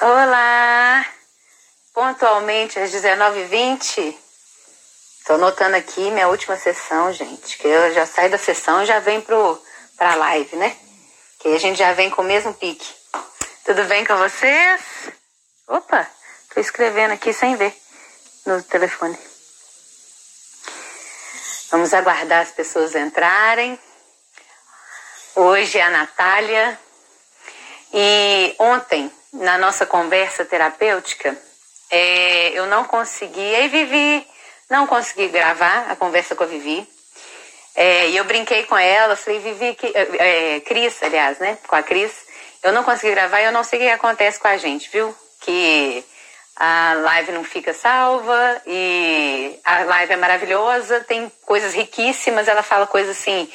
Olá! Pontualmente às 19h20. Tô anotando aqui minha última sessão, gente. Que eu já saio da sessão e já venho pro, pra live, né? Que a gente já vem com o mesmo pique. Tudo bem com vocês? Opa, tô escrevendo aqui sem ver no telefone. Vamos aguardar as pessoas entrarem. Hoje é a Natália. E ontem na nossa conversa terapêutica, é, eu não consegui, aí Vivi, não consegui gravar a conversa com a Vivi. É, e eu brinquei com ela, falei, Vivi, que, é, é, Cris, aliás, né? Com a Cris, eu não consegui gravar e eu não sei o que acontece com a gente, viu? Que a live não fica salva e a live é maravilhosa, tem coisas riquíssimas, ela fala coisas assim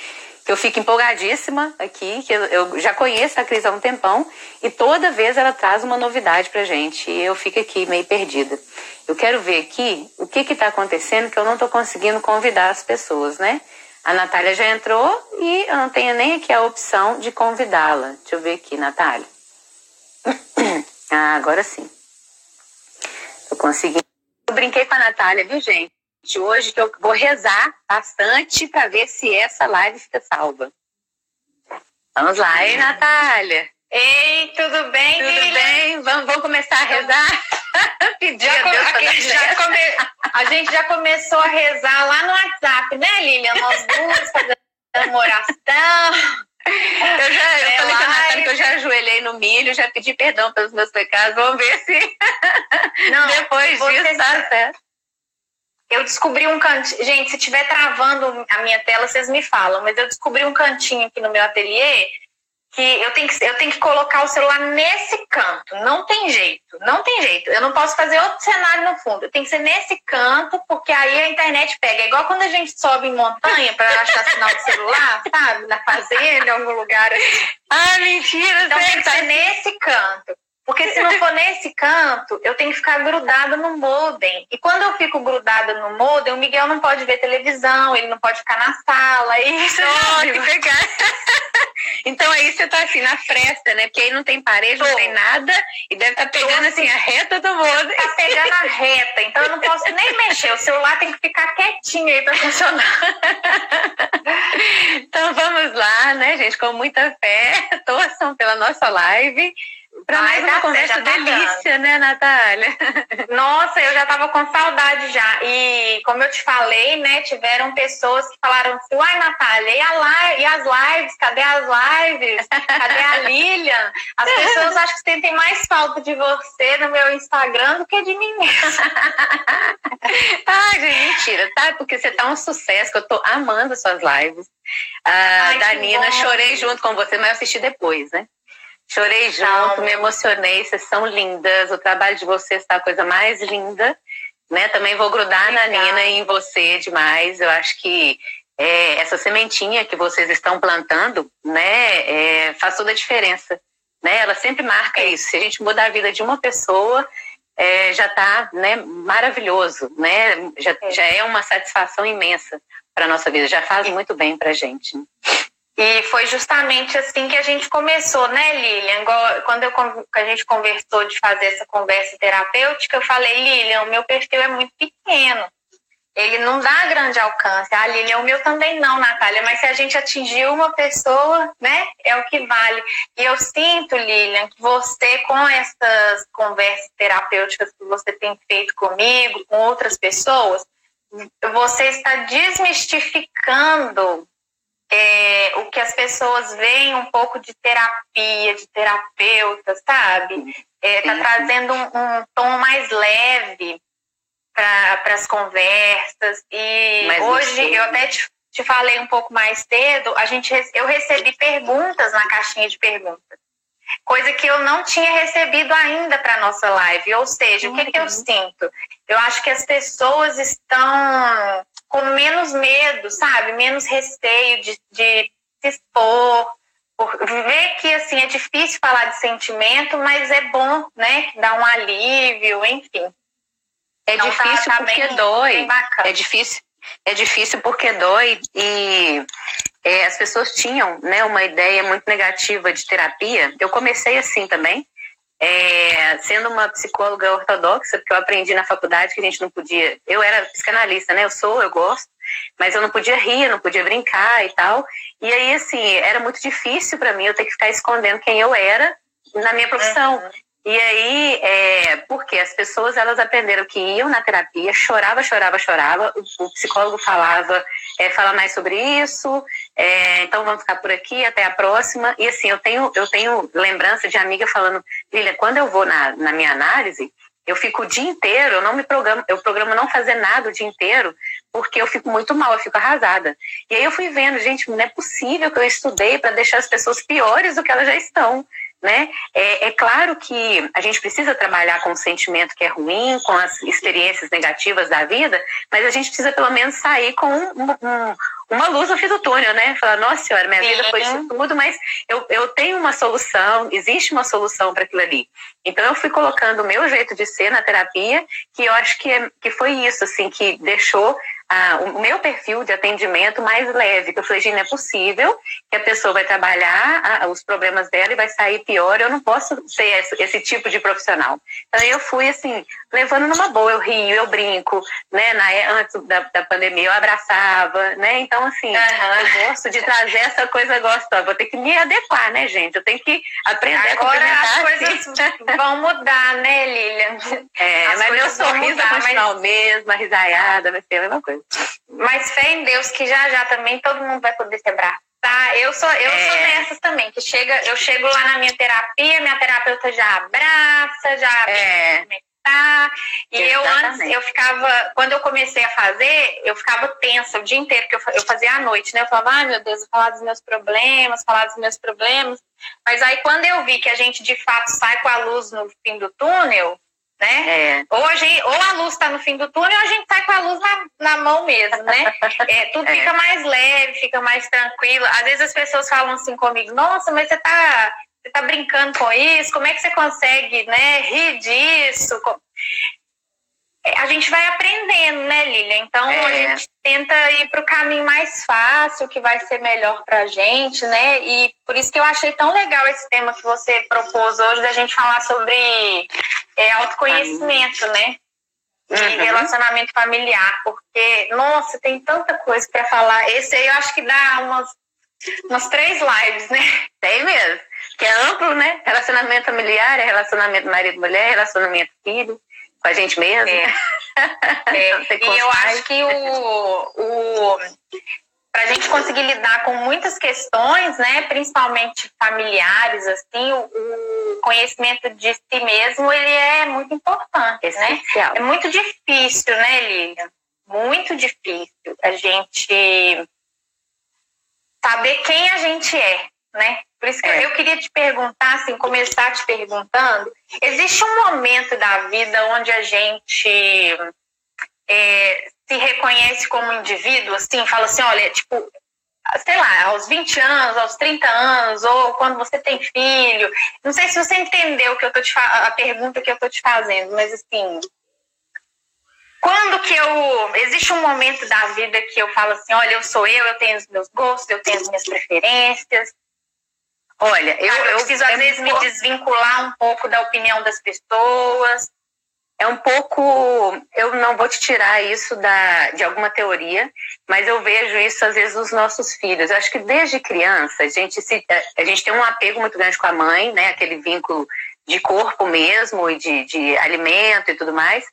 que eu fico empolgadíssima aqui, que eu, já conheço a Cris há um tempão, e toda vez ela traz uma novidade pra gente, e eu fico aqui meio perdida. Eu quero ver aqui o que está acontecendo que eu não estou conseguindo convidar as pessoas, né? A Natália já entrou e eu não tenho nem aqui a opção de convidá-la. Deixa eu ver aqui, Natália. Ah, agora sim. Eu consegui. Eu brinquei com a Natália, viu, gente? Hoje que eu vou rezar bastante para ver se essa live fica salva. Vamos lá, hein, Natália? Ei, tudo bem, Tudo bem? Vamos, vamos começar a rezar? Pedir a Deus a, já come, a gente já começou a rezar lá no WhatsApp, né, Lilian? Nós duas fazendo uma oração. Eu já eu é falei com a Natália que eu já ajoelhei no milho, já pedi perdão pelos meus pecados. Vamos ver se Não, depois disso tá certo. Eu descobri um cantinho. Gente, se estiver travando a minha tela, vocês me falam, mas eu descobri um cantinho aqui no meu ateliê que eu tenho que, eu tenho que colocar o celular nesse canto. Não tem jeito, não tem jeito. Eu não posso fazer outro cenário no fundo. Tem que ser nesse canto, porque aí a internet pega. É igual quando a gente sobe em montanha para achar sinal de celular, sabe? Na fazenda, em algum lugar. Assim. Ah, mentira! Então tem que ser nesse canto. Porque se não for nesse canto, eu tenho que ficar grudada no modem. E quando eu fico grudada no modem, o Miguel não pode ver televisão, ele não pode ficar na sala. Isso oh, que legal. então aí você tá assim na fresta, né? Porque aí não tem parede, Tô. não tem nada. E deve estar tá pegando assim a reta do modem. Tá pegando a reta. Então eu não posso nem mexer. O celular tem que ficar quietinho aí para funcionar. então vamos lá, né, gente? Com muita fé. Torçam pela nossa live. Para mais uma conversa delícia, né, Natália? Nossa, eu já tava com saudade já. E como eu te falei, né, tiveram pessoas que falaram assim, uai, Natália, e, a e as lives? Cadê as lives? Cadê a Lilian? As pessoas acho que sentem mais falta de você no meu Instagram do que de mim. Ai, gente, mentira, tá? Porque você tá um sucesso, que eu tô amando suas lives. Ah, Ai, da Nina, chorei junto com você, mas eu assisti depois, né? Chorei junto, me emocionei, vocês são lindas. O trabalho de vocês está a coisa mais linda. Né? Também vou grudar Legal. na Nina e em você demais. Eu acho que é, essa sementinha que vocês estão plantando né, é, faz toda a diferença. Né? Ela sempre marca é. isso. Se a gente mudar a vida de uma pessoa, é, já está né, maravilhoso. Né? Já, é. já é uma satisfação imensa para a nossa vida. Já faz muito bem para a gente. E foi justamente assim que a gente começou, né, Lilian? Quando eu, a gente conversou de fazer essa conversa terapêutica, eu falei, Lilian, o meu perfil é muito pequeno. Ele não dá grande alcance. Ah, Lilian, o meu também não, Natália. Mas se a gente atingir uma pessoa, né, é o que vale. E eu sinto, Lilian, que você, com essas conversas terapêuticas que você tem feito comigo, com outras pessoas, você está desmistificando é, o que as pessoas veem um pouco de terapia, de terapeuta, sabe? Está é, trazendo um, um, tom mais leve para as conversas. E Mas hoje, eu até te, te, falei um pouco mais cedo, a gente, eu recebi perguntas na caixinha de perguntas. Coisa que eu não tinha recebido ainda para nossa live. Ou seja, uhum. o que, que eu uhum. sinto? Eu acho que as pessoas estão com menos medo, sabe? Menos receio de, de se expor, por ver que assim é difícil falar de sentimento, mas é bom, né? Dar um alívio, enfim. É então, difícil tá, tá porque bem, dói. Bem é difícil, é difícil porque dói e é, as pessoas tinham, né, uma ideia muito negativa de terapia. Eu comecei assim também. é, sendo uma psicóloga ortodoxa, porque eu aprendi na faculdade que a gente não podia. Eu era psicanalista, né? Eu sou, eu gosto, mas eu não podia rir, não podia brincar e tal. E aí, assim, era muito difícil para mim eu ter que ficar escondendo quem eu era na minha profissão. E aí, é, porque as pessoas elas aprenderam que iam na terapia, chorava, chorava, chorava, o, o psicólogo falava, é, fala mais sobre isso, é, então vamos ficar por aqui, até a próxima. E assim, eu tenho, eu tenho lembrança de amiga falando, Lilia, quando eu vou na, na minha análise, eu fico o dia inteiro, eu não me programo, eu programo não fazer nada o dia inteiro, porque eu fico muito mal, eu fico arrasada. E aí eu fui vendo, gente, não é possível que eu estudei para deixar as pessoas piores do que elas já estão né? É, é, claro que a gente precisa trabalhar com o sentimento que é ruim, com as experiências negativas da vida, mas a gente precisa pelo menos sair com um, um, uma luz no fim do túnel, né? Falar, nossa senhora, minha Sim. vida foi isso tudo, mas eu, eu tenho uma solução, existe uma solução para aquilo ali. Então eu fui colocando o meu jeito de ser na terapia, que eu acho que, é, que foi isso, assim, que deixou ah, o meu perfil de atendimento mais leve, que eu falei, gente, não é possível que a pessoa vai trabalhar ah, os problemas dela e vai sair pior, eu não posso ser esse, esse, tipo de profissional. Então eu fui assim, levando numa boa, eu rio, eu brinco, né, na, antes da, da pandemia eu abraçava, né, então assim, uhum. eu gosto de trazer essa coisa gostosa, vou ter que me adequar, né, gente, eu tenho que aprender Agora a as coisas assim. vão mudar, né, Lilian? É, as mas meu sorriso vai continuar o mesmo, a risaiada vai ser a mesma coisa. Mas fé em Deus que já já também todo mundo vai poder se abraçar. Eu sou eu é. sou dessas também, que chega, eu chego lá na minha terapia, minha terapeuta já abraça, já é. Tá. E Exatamente. eu antes, eu ficava, quando eu comecei a fazer, eu ficava tensa o dia inteiro, porque eu, eu fazia à noite, né? Eu falava, ai meu Deus, vou falar dos meus problemas, falar dos meus problemas. Mas aí quando eu vi que a gente de fato sai com a luz no fim do túnel, né? É. Ou, a gente, ou a luz está no fim do túnel, ou a gente sai com a luz na, na mão mesmo, né? É, tudo é. fica mais leve, fica mais tranquilo. Às vezes as pessoas falam assim comigo, nossa, mas você está você tá brincando com isso? Como é que você consegue né, rir disso? É, a gente vai aprendendo, né, Lilia? Então é. a gente tenta ir para o caminho mais fácil, que vai ser melhor para a gente, né? E por isso que eu achei tão legal esse tema que você propôs hoje, da gente falar sobre é, autoconhecimento, né? E uhum. relacionamento familiar, porque, nossa, tem tanta coisa para falar. Esse aí eu acho que dá umas, umas três lives, né? Tem mesmo. Que é amplo, né? Relacionamento familiar, é relacionamento marido-mulher, relacionamento filho com a gente mesmo. É. É, e eu acho que o, o para a gente conseguir lidar com muitas questões, né, principalmente familiares, assim, o, conhecimento de si mesmo ele é muito importante, né? É muito difícil, né, Lilian? Muito difícil a gente saber quem a gente é, né? Por isso que é. eu queria te perguntar, assim, começar te perguntando, existe um momento da vida onde a gente é, se reconhece como indivíduo, assim, fala assim, olha, tipo, sei lá, aos 20 anos, aos 30 anos, ou quando você tem filho. Não sei se você entendeu que eu tô te a pergunta que eu tô te fazendo, mas assim, quando que eu. Existe um momento da vida que eu falo assim, olha, eu sou eu, eu tenho os meus gostos, eu tenho as minhas preferências, Olha, eu, eu preciso às vezes me desvincular um pouco da opinião das pessoas. É um pouco, eu não vou te tirar isso da, de alguma teoria, mas eu vejo isso às vezes nos nossos filhos. Eu acho que desde criança a gente se, a gente tem um apego muito grande com a mãe, né? Aquele vínculo de corpo mesmo e de, de alimento e tudo mais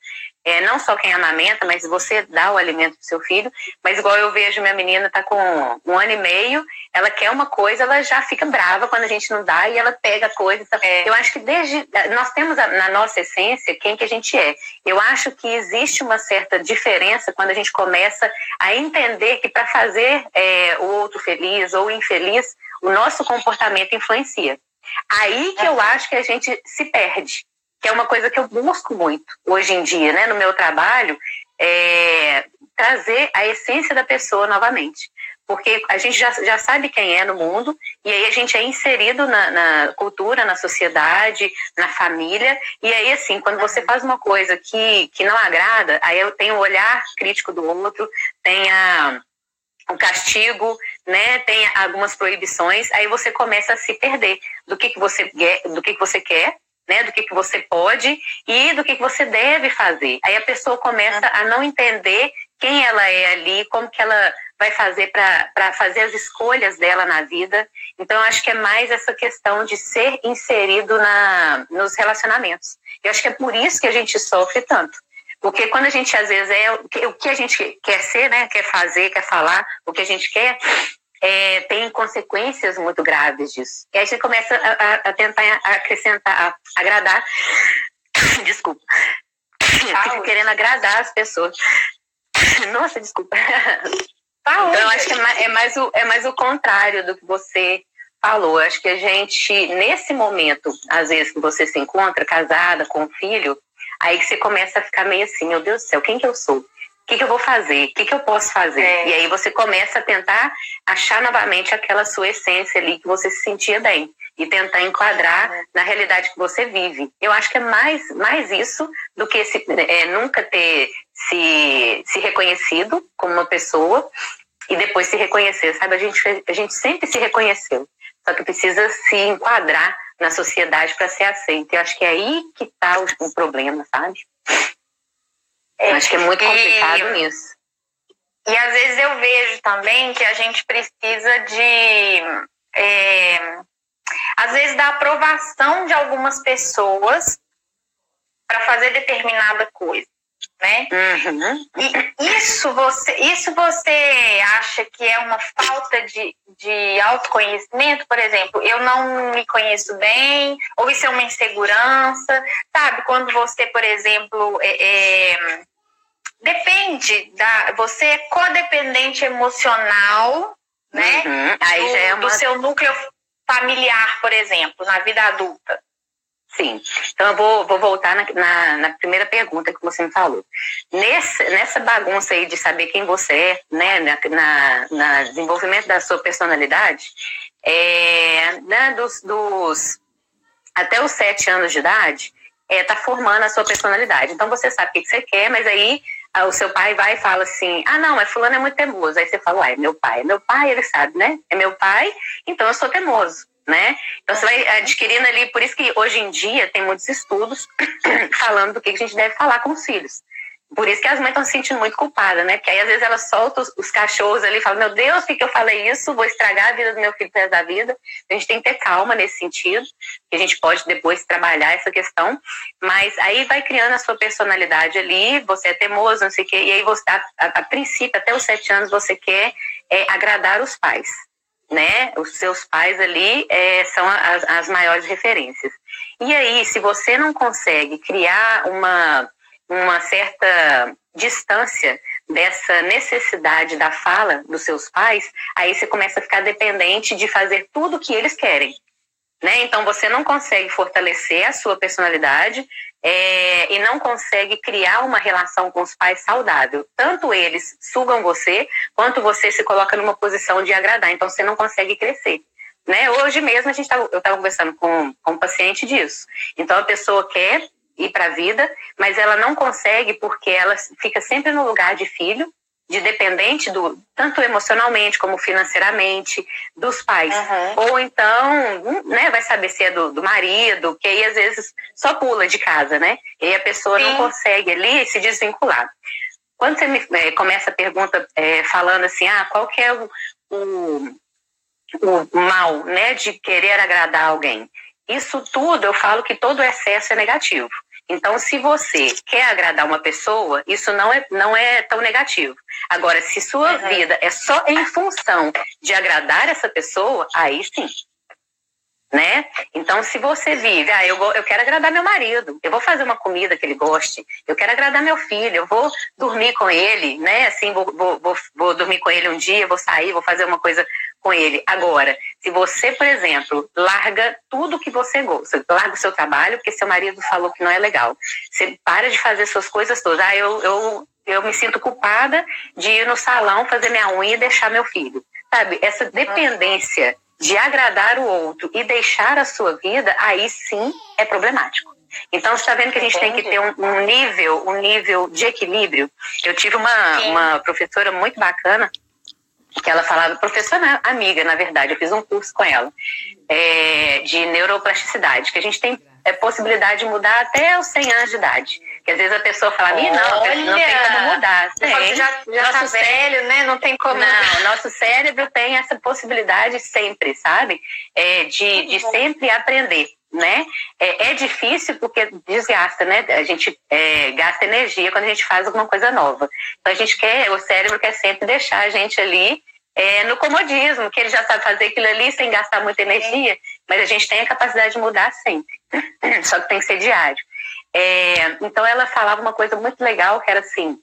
é, não só quem amamenta, mas você dá o alimento para seu filho. Mas igual eu vejo minha menina está com um ano e meio, ela quer uma coisa, ela já fica brava quando a gente não dá e ela pega a coisa. É. Eu acho que desde nós temos na nossa essência quem que a gente é. Eu acho que existe uma certa diferença quando a gente começa a entender que para fazer é, o outro feliz ou infeliz, o nosso comportamento influencia. Aí que eu acho que a gente se perde que é uma coisa que eu busco muito hoje em dia, né, no meu trabalho, é trazer a essência da pessoa novamente. Porque a gente já, já sabe quem é no mundo, e aí a gente é inserido na, na cultura, na sociedade, na família, e aí, assim, quando você faz uma coisa que, que não agrada, aí eu tenho o olhar crítico do outro, tem a, o castigo, né, tem algumas proibições, aí você começa a se perder do que, que, você, do que, que você quer né, do que, que você pode e do que, que você deve fazer. Aí a pessoa começa a não entender quem ela é ali, como que ela vai fazer para fazer as escolhas dela na vida. Então, acho que é mais essa questão de ser inserido na, nos relacionamentos. Eu acho que é por isso que a gente sofre tanto. Porque quando a gente, às vezes, é o que a gente quer ser, né, quer fazer, quer falar, o que a gente quer, é, tem consequências muito graves disso. E aí a gente começa a, a tentar acrescentar, a agradar. Desculpa. Fica querendo agradar as pessoas. Nossa, desculpa. Então, eu acho que é mais, é mais, o, é mais o contrário do que você falou. Acho que a gente, nesse momento, às vezes que você se encontra casada com um filho, aí que você começa a ficar meio assim, meu Deus do céu, quem que eu sou? Que, que eu vou fazer? O que, que eu posso fazer? É. E aí você começa a tentar achar novamente aquela sua essência ali que você se sentia bem e tentar enquadrar é. na realidade que você vive. Eu acho que é mais, mais isso do que se, é, nunca ter se, se reconhecido como uma pessoa e depois se reconhecer, sabe? A gente, a gente sempre se reconheceu, só que precisa se enquadrar na sociedade para ser aceito. Eu acho que é aí que está o, o problema, sabe? É, Acho que é muito complicado e, nisso. E às vezes eu vejo também que a gente precisa de. É, às vezes da aprovação de algumas pessoas para fazer determinada coisa né? Uhum. E isso você, isso você acha que é uma falta de, de autoconhecimento? Por exemplo, eu não me conheço bem, ou isso é uma insegurança, sabe? Quando você, por exemplo, é, é, depende da. Você é codependente emocional, né? Uhum. Aí do, já é uma... do seu núcleo familiar, por exemplo, na vida adulta. Sim. Então eu vou, vou voltar na, na, na, primeira pergunta que você me falou. Nesse, nessa bagunça aí de saber quem você é, né, na, na, na desenvolvimento da sua personalidade, é, né, dos, dos até os sete anos de idade, é, tá formando a sua personalidade. Então você sabe o que, que você quer, mas aí o seu pai vai e fala assim: ah, não, mas fulano é muito temoso. Aí você fala, uai, meu pai. Meu pai, ele sabe, né? É meu pai, então eu sou temoso né? Então você vai adquirindo ali, por isso que hoje em dia tem muitos estudos falando do que a gente deve falar com os filhos. Por isso que as mães estão se sentindo muito culpadas, né? Porque aí às vezes elas soltam os, os cachorros ali e falam, meu Deus, por que eu falei isso? Vou estragar a vida do meu filho resto da vida. A gente tem que ter calma nesse sentido, que a gente pode depois trabalhar essa questão. Mas aí vai criando a sua personalidade ali, você é teimoso, não sei o quê, e aí você, a, a, a princípio, até os sete anos, você quer é, agradar os pais né? Os seus pais ali é, são as, as maiores referências. E aí, se você não consegue criar uma, uma certa distância dessa necessidade da fala dos seus pais, aí você começa a ficar dependente de fazer tudo o que eles querem. Né? Então você não consegue fortalecer a sua personalidade é, e não consegue criar uma relação com os pais saudável. Tanto eles sugam você, quanto você se coloca numa posição de agradar. Então você não consegue crescer. Né? Hoje mesmo a gente tava, eu estava conversando com, com um paciente disso. Então a pessoa quer ir para a vida, mas ela não consegue porque ela fica sempre no lugar de filho de dependente do tanto emocionalmente como financeiramente dos pais. Uhum. ou então né vai saber se é do, do, marido que aí às vezes só pula de casa né? E aí a pessoa Sim. não consegue ali se desvincular. Quando você me é, começa a pergunta é, falando assim ah qual que é o, o, o mal né de querer agradar alguém? Isso tudo eu falo que todo excesso é negativo então, se você quer agradar uma pessoa, isso não é, não é tão negativo. Agora, se sua uhum. vida é só em função de agradar essa pessoa, aí sim. Né? Então, se você vive, ah, eu, eu quero agradar meu marido, eu vou fazer uma comida que ele goste, eu quero agradar meu filho, eu vou dormir com ele, né? Assim, vou, vou, vou, vou dormir com ele um dia, vou sair, vou fazer uma coisa com ele. Agora, se você, por exemplo, larga tudo que você gosta, larga o seu trabalho porque seu marido falou que não é legal, você para de fazer suas coisas todas. Ah, eu, eu, eu me sinto culpada de ir no salão fazer minha unha e deixar meu filho. Sabe, essa dependência de agradar o outro e deixar a sua vida, aí sim é problemático. Então, você está vendo que a gente Entendi. tem que ter um, um, nível, um nível de equilíbrio. Eu tive uma, uma professora muito bacana que ela falava, professora amiga, na verdade, eu fiz um curso com ela, é, de neuroplasticidade, que a gente tem é possibilidade de mudar até os 100 anos de idade. Que às vezes a pessoa fala, Olha, não, não tem como mudar. Tem. Já, já nosso tá velho, né? Não tem como. Não, nosso cérebro tem essa possibilidade sempre, sabe? É, de, de sempre aprender né? É, é, difícil porque desgasta, né? A gente é, gasta energia quando a gente faz alguma coisa nova. Então a gente quer, o cérebro quer sempre deixar a gente ali é, no comodismo, que ele já sabe fazer aquilo ali sem gastar muita energia, mas a gente tem a capacidade de mudar sempre. Só que tem que ser diário. É, então ela falava uma coisa muito legal que era assim,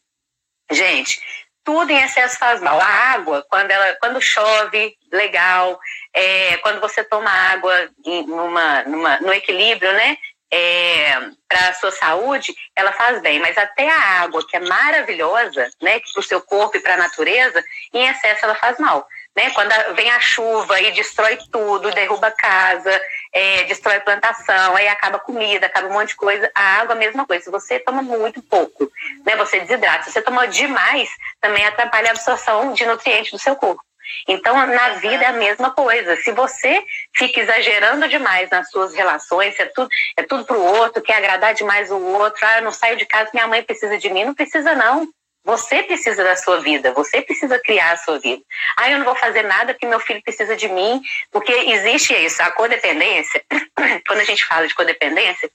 gente, tudo em excesso faz mal. A água, quando ela, quando chove, legal. É, quando você toma água em, numa, numa, no equilíbrio, né? É, para a sua saúde, ela faz bem, mas até a água, que é maravilhosa, né, para o seu corpo e para a natureza, em excesso ela faz mal. Né? Quando vem a chuva e destrói tudo, derruba a casa, é, destrói plantação, aí acaba comida, acaba um monte de coisa. A água, a mesma coisa. Se você toma muito pouco, né, você desidrata. Se você toma demais, também atrapalha a absorção de nutrientes do seu corpo. Então, na vida é a mesma coisa. Se você fica exagerando demais nas suas relações, é tudo, é tudo pro outro, quer agradar demais o outro, ah, eu não saio de casa, minha mãe precisa de mim, não precisa não. Você precisa da sua vida, você precisa criar a sua vida. Ah, eu não vou fazer nada porque meu filho precisa de mim, porque existe isso, a codependência. Quando a gente fala de codependência,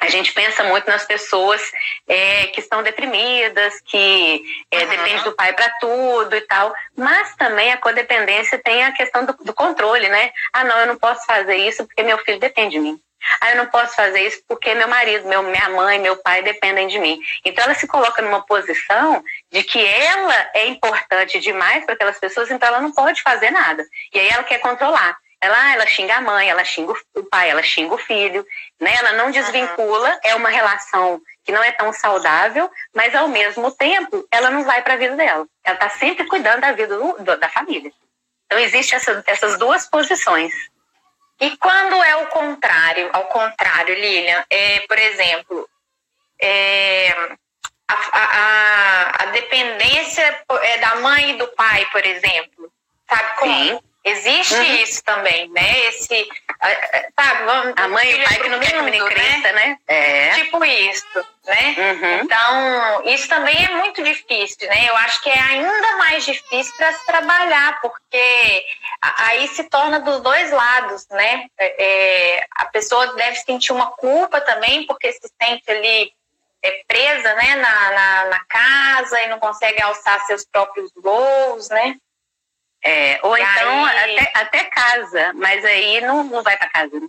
a gente pensa muito nas pessoas é, que estão deprimidas, que é, uhum. depende do pai para tudo e tal. Mas também a codependência tem a questão do, do, controle, né? Ah, não, eu não posso fazer isso porque meu filho depende de mim. Ah, eu não posso fazer isso porque meu marido, meu, minha mãe, meu pai dependem de mim. Então ela se coloca numa posição de que ela é importante demais para aquelas pessoas, então ela não pode fazer nada. E aí ela quer controlar. Ela, ela xinga a mãe, ela xinga o pai, ela xinga o filho, né? Ela não desvincula, é uma relação que não é tão saudável, mas ao mesmo tempo ela não vai para a vida dela. Ela está sempre cuidando da vida do, do, da família. Então existe essa, essas duas posições. E quando é o contrário, ao contrário, Lilian, é, por exemplo, é, a, a, a, dependência é, da mãe e do pai, por exemplo, sabe como? Sim. Existe uhum. isso também, né? Esse, sabe, vamos, a mãe e o pai que não quer que menino cresça, né? É. Tipo isso, né? Uhum. Então, isso também é muito difícil, né? Eu acho que é ainda mais difícil para se trabalhar, porque aí se torna dos dois lados, né? É, é, a pessoa deve sentir uma culpa também, porque se sente ali é, presa, né, na, na, na casa e não consegue alçar seus próprios voos, né? É, ou e então aí... até, até casa, mas aí não, não vai para casa. Né?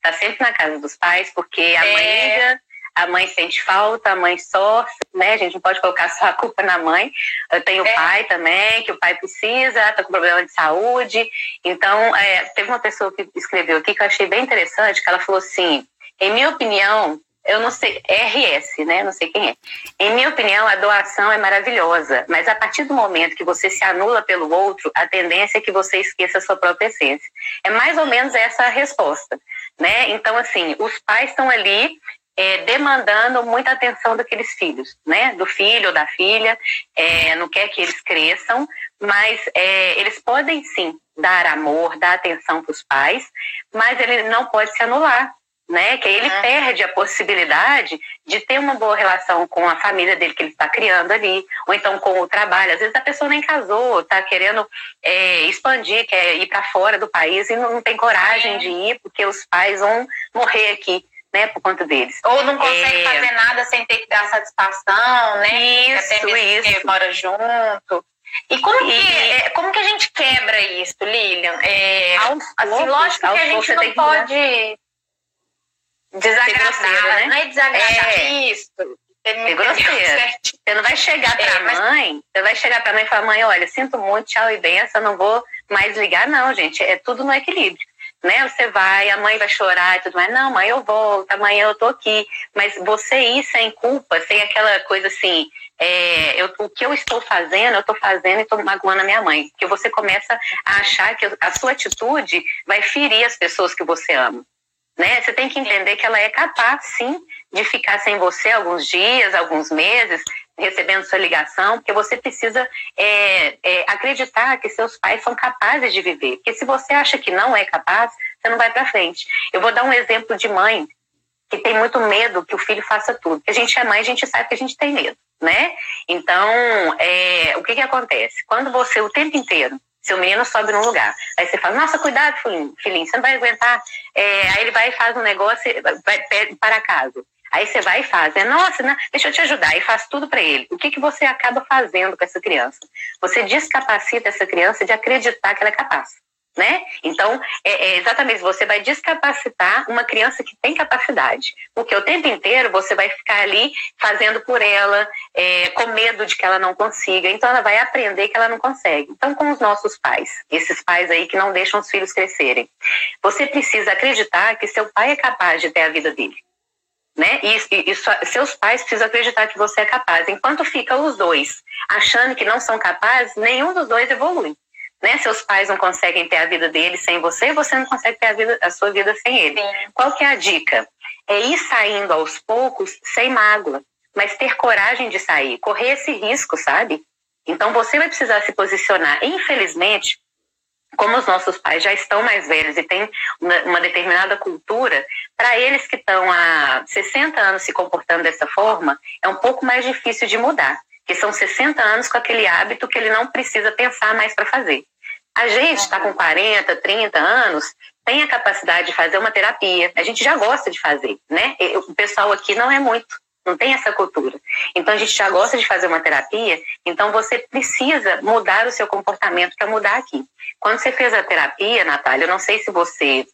Tá sempre na casa dos pais, porque a é... mãe liga, a mãe sente falta, a mãe sofre, né? A gente não pode colocar só a culpa na mãe. Eu tenho o é. pai também, que o pai precisa, tá com problema de saúde. Então, é, teve uma pessoa que escreveu aqui que eu achei bem interessante, que ela falou assim, em minha opinião, eu não sei, RS, né? Não sei quem é. Em minha opinião, a doação é maravilhosa, mas a partir do momento que você se anula pelo outro, a tendência é que você esqueça a sua própria essência. É mais ou menos essa a resposta, né? Então, assim, os pais estão ali é, demandando muita atenção daqueles filhos, né? Do filho ou da filha, é, não quer que eles cresçam, mas é, eles podem sim dar amor, dar atenção para os pais, mas ele não pode se anular, né? Que aí ele perde a possibilidade de ter uma boa relação com a família dele que ele está criando ali, ou então com o trabalho. Às vezes a pessoa nem casou, está querendo é, expandir, quer ir para fora do país e não, não tem coragem é. de ir porque os pais vão morrer aqui. Né, por conta deles. Ou não consegue é... fazer nada sem ter que dar satisfação, né? Isso, Até isso. Que mora junto. E como, que, é, como que a gente quebra isso, Lilian? É, assim, lógico que a gente não pode desagradar, né? Não é desagradar, é. isso. É grosseira. Você não vai chegar pra é, mas... mãe, você vai chegar pra mãe e falar, mãe, olha, sinto muito, tchau e benção, não vou mais ligar, não, gente. É tudo no equilíbrio. Né? Você vai, a mãe vai chorar e tudo mais. Não, mãe, eu volto, amanhã eu tô aqui. Mas você ir sem culpa, sem aquela coisa assim, é, eu, o que eu estou fazendo, eu estou fazendo e estou magoando a minha mãe. Porque você começa a achar que a sua atitude vai ferir as pessoas que você ama né? Você tem que entender que ela é capaz, sim, de ficar sem você alguns dias, alguns meses, recebendo sua ligação, porque você precisa é, é, acreditar que seus pais são capazes de viver. Porque se você acha que não é capaz, você não vai para frente. Eu vou dar um exemplo de mãe que tem muito medo que o filho faça tudo. A gente é mãe, a gente sabe que a gente tem medo, né? Então, é, o que que acontece? Quando você, o tempo inteiro, seu menino sobe num lugar, aí você fala, nossa, cuidado, filhinho, filhinho você não vai aguentar. É, aí ele vai e faz um negócio, vai para casa. Aí você vai e faz, né? Nossa, né? deixa eu te ajudar, e faz tudo para ele. O que, que você acaba fazendo com essa criança? Você descapacita essa criança de acreditar que ela é capaz né? Então, é, é, exatamente, você vai descapacitar uma criança que tem capacidade, porque o tempo inteiro você vai ficar ali fazendo por ela, é, com medo de que ela não consiga, então ela vai aprender que ela não consegue. Então, com os nossos pais, esses pais aí que não deixam os filhos crescerem, você precisa acreditar que seu pai é capaz de ter a vida dele. Né? E, e, e seus pais precisam acreditar que você é capaz. Enquanto fica os dois achando que não são capazes, nenhum dos dois evolui né? Seus pais não conseguem ter a vida deles sem você, você não consegue ter a, vida, a sua vida sem ele. Sim. Qual que é a dica? É ir saindo aos poucos sem mágoa, mas ter coragem de sair, correr esse risco, sabe? Então você vai precisar se posicionar. Infelizmente, como os nossos pais já estão mais velhos e têm uma, uma determinada cultura, para eles que estão há 60 anos se comportando dessa forma, é um pouco mais difícil de mudar que são 60 anos com aquele hábito que ele não precisa pensar mais para fazer. A gente está com 40, 30 anos, tem a capacidade de fazer uma terapia. A gente já gosta de fazer, né? O pessoal aqui não é muito, não tem essa cultura. Então a gente já gosta de fazer uma terapia, então você precisa mudar o seu comportamento para mudar aqui. Quando você fez a terapia, Natália, eu não sei se você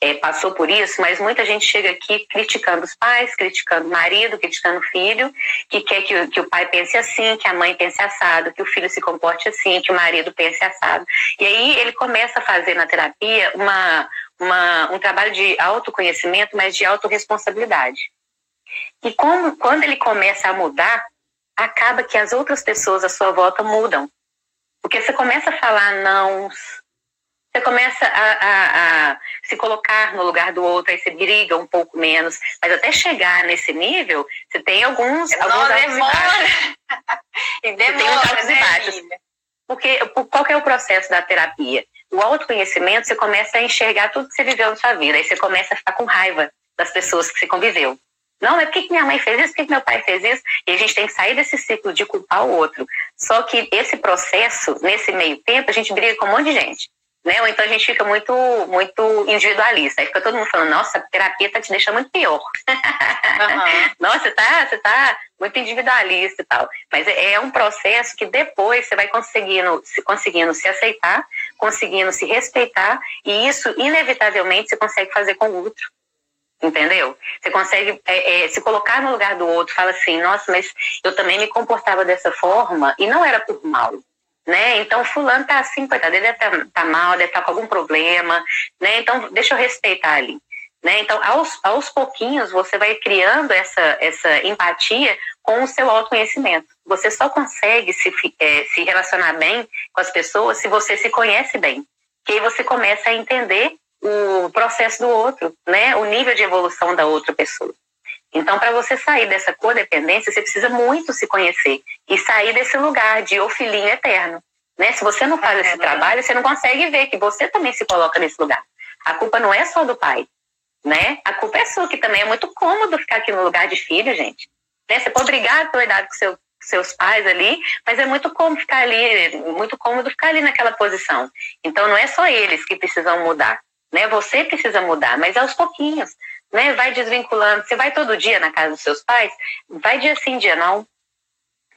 é, passou por isso, mas muita gente chega aqui criticando os pais, criticando o marido, criticando o filho, que quer que, que o pai pense assim, que a mãe pense assado, que o filho se comporte assim, que o marido pense assado. E aí ele começa a fazer na terapia uma, uma, um trabalho de autoconhecimento, mas de autorresponsabilidade. E como, quando ele começa a mudar, acaba que as outras pessoas à sua volta mudam. Porque você começa a falar não, você começa a, a, a, se colocar no lugar do outro, aí você briga um pouco menos. Mas até chegar nesse nível, você tem alguns, Não, alguns altos demora. e baixos. e demora, você tem uns altos né, e baixos. Porque qual é o processo da terapia? O autoconhecimento, você começa a enxergar tudo que você viveu na sua vida. Aí você começa a ficar com raiva das pessoas que você conviveu. Não, é porque minha mãe fez isso, porque meu pai fez isso. E a gente tem que sair desse ciclo de culpar o outro. Só que esse processo, nesse meio tempo, a gente briga com um monte de gente né? Ou então a gente fica muito, muito individualista. Aí fica todo mundo falando, nossa, a terapia tá te deixando muito pior. Uhum. nossa, você tá, você tá muito individualista e tal. Mas é, é um processo que depois você vai conseguindo se, conseguindo se aceitar, conseguindo se respeitar, e isso, inevitavelmente, você consegue fazer com o outro. Entendeu? Você consegue é, é, se colocar no lugar do outro, fala assim, nossa, mas eu também me comportava dessa forma e não era por mal né? Então, fulano tá assim, coitado, ele deve tá, tá mal, deve estar tá com algum problema, né? Então, deixa eu respeitar ali. Né? Então, aos, aos pouquinhos, você vai criando essa, essa empatia com o seu autoconhecimento. Você só consegue se, é, se relacionar bem com as pessoas se você se conhece bem. Que aí você começa a entender o processo do outro, né? o nível de evolução da outra pessoa. Então, para você sair dessa codependência, você precisa muito se conhecer e sair desse lugar de o filhinho eterno. Né? Se você não faz esse é trabalho, você não consegue ver que você também se coloca nesse lugar. A culpa não é só do pai, né? A culpa é sua, que também é muito cômodo ficar aqui no lugar de filho, gente. Né? Você pode brigar pela idade com seu, seus pais ali, mas é muito cômodo ficar ali, muito cômodo ficar ali naquela posição. Então não é só eles que precisam mudar, né? Você precisa mudar, mas aos pouquinhos né? Vai desvinculando. Você vai todo dia na casa dos seus pais? Vai dia sim, dia não.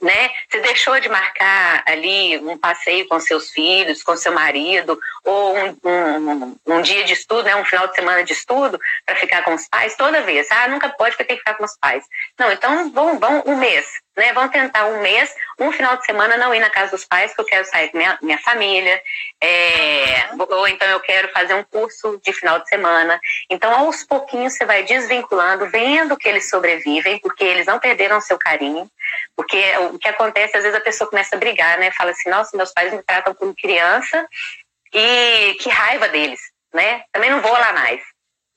Né? Você deixou de marcar ali um passeio com seus filhos, com seu marido, ou um, um, um dia de estudo, né? um final de semana de estudo, para ficar com os pais toda vez. Ah, nunca pode porque tem que ficar com os pais. Não, então vão, vão um mês né? Vão tentar um mês, um final de semana não ir na casa dos pais, porque eu quero sair com minha, minha família, é, ou então eu quero fazer um curso de final de semana. Então, aos pouquinhos, você vai desvinculando, vendo que eles sobrevivem, porque eles não perderam seu carinho. Porque o que acontece, às vezes a pessoa começa a brigar, né? Fala assim, nossa, meus pais me tratam como criança e que raiva deles, né? Também não vou lá mais.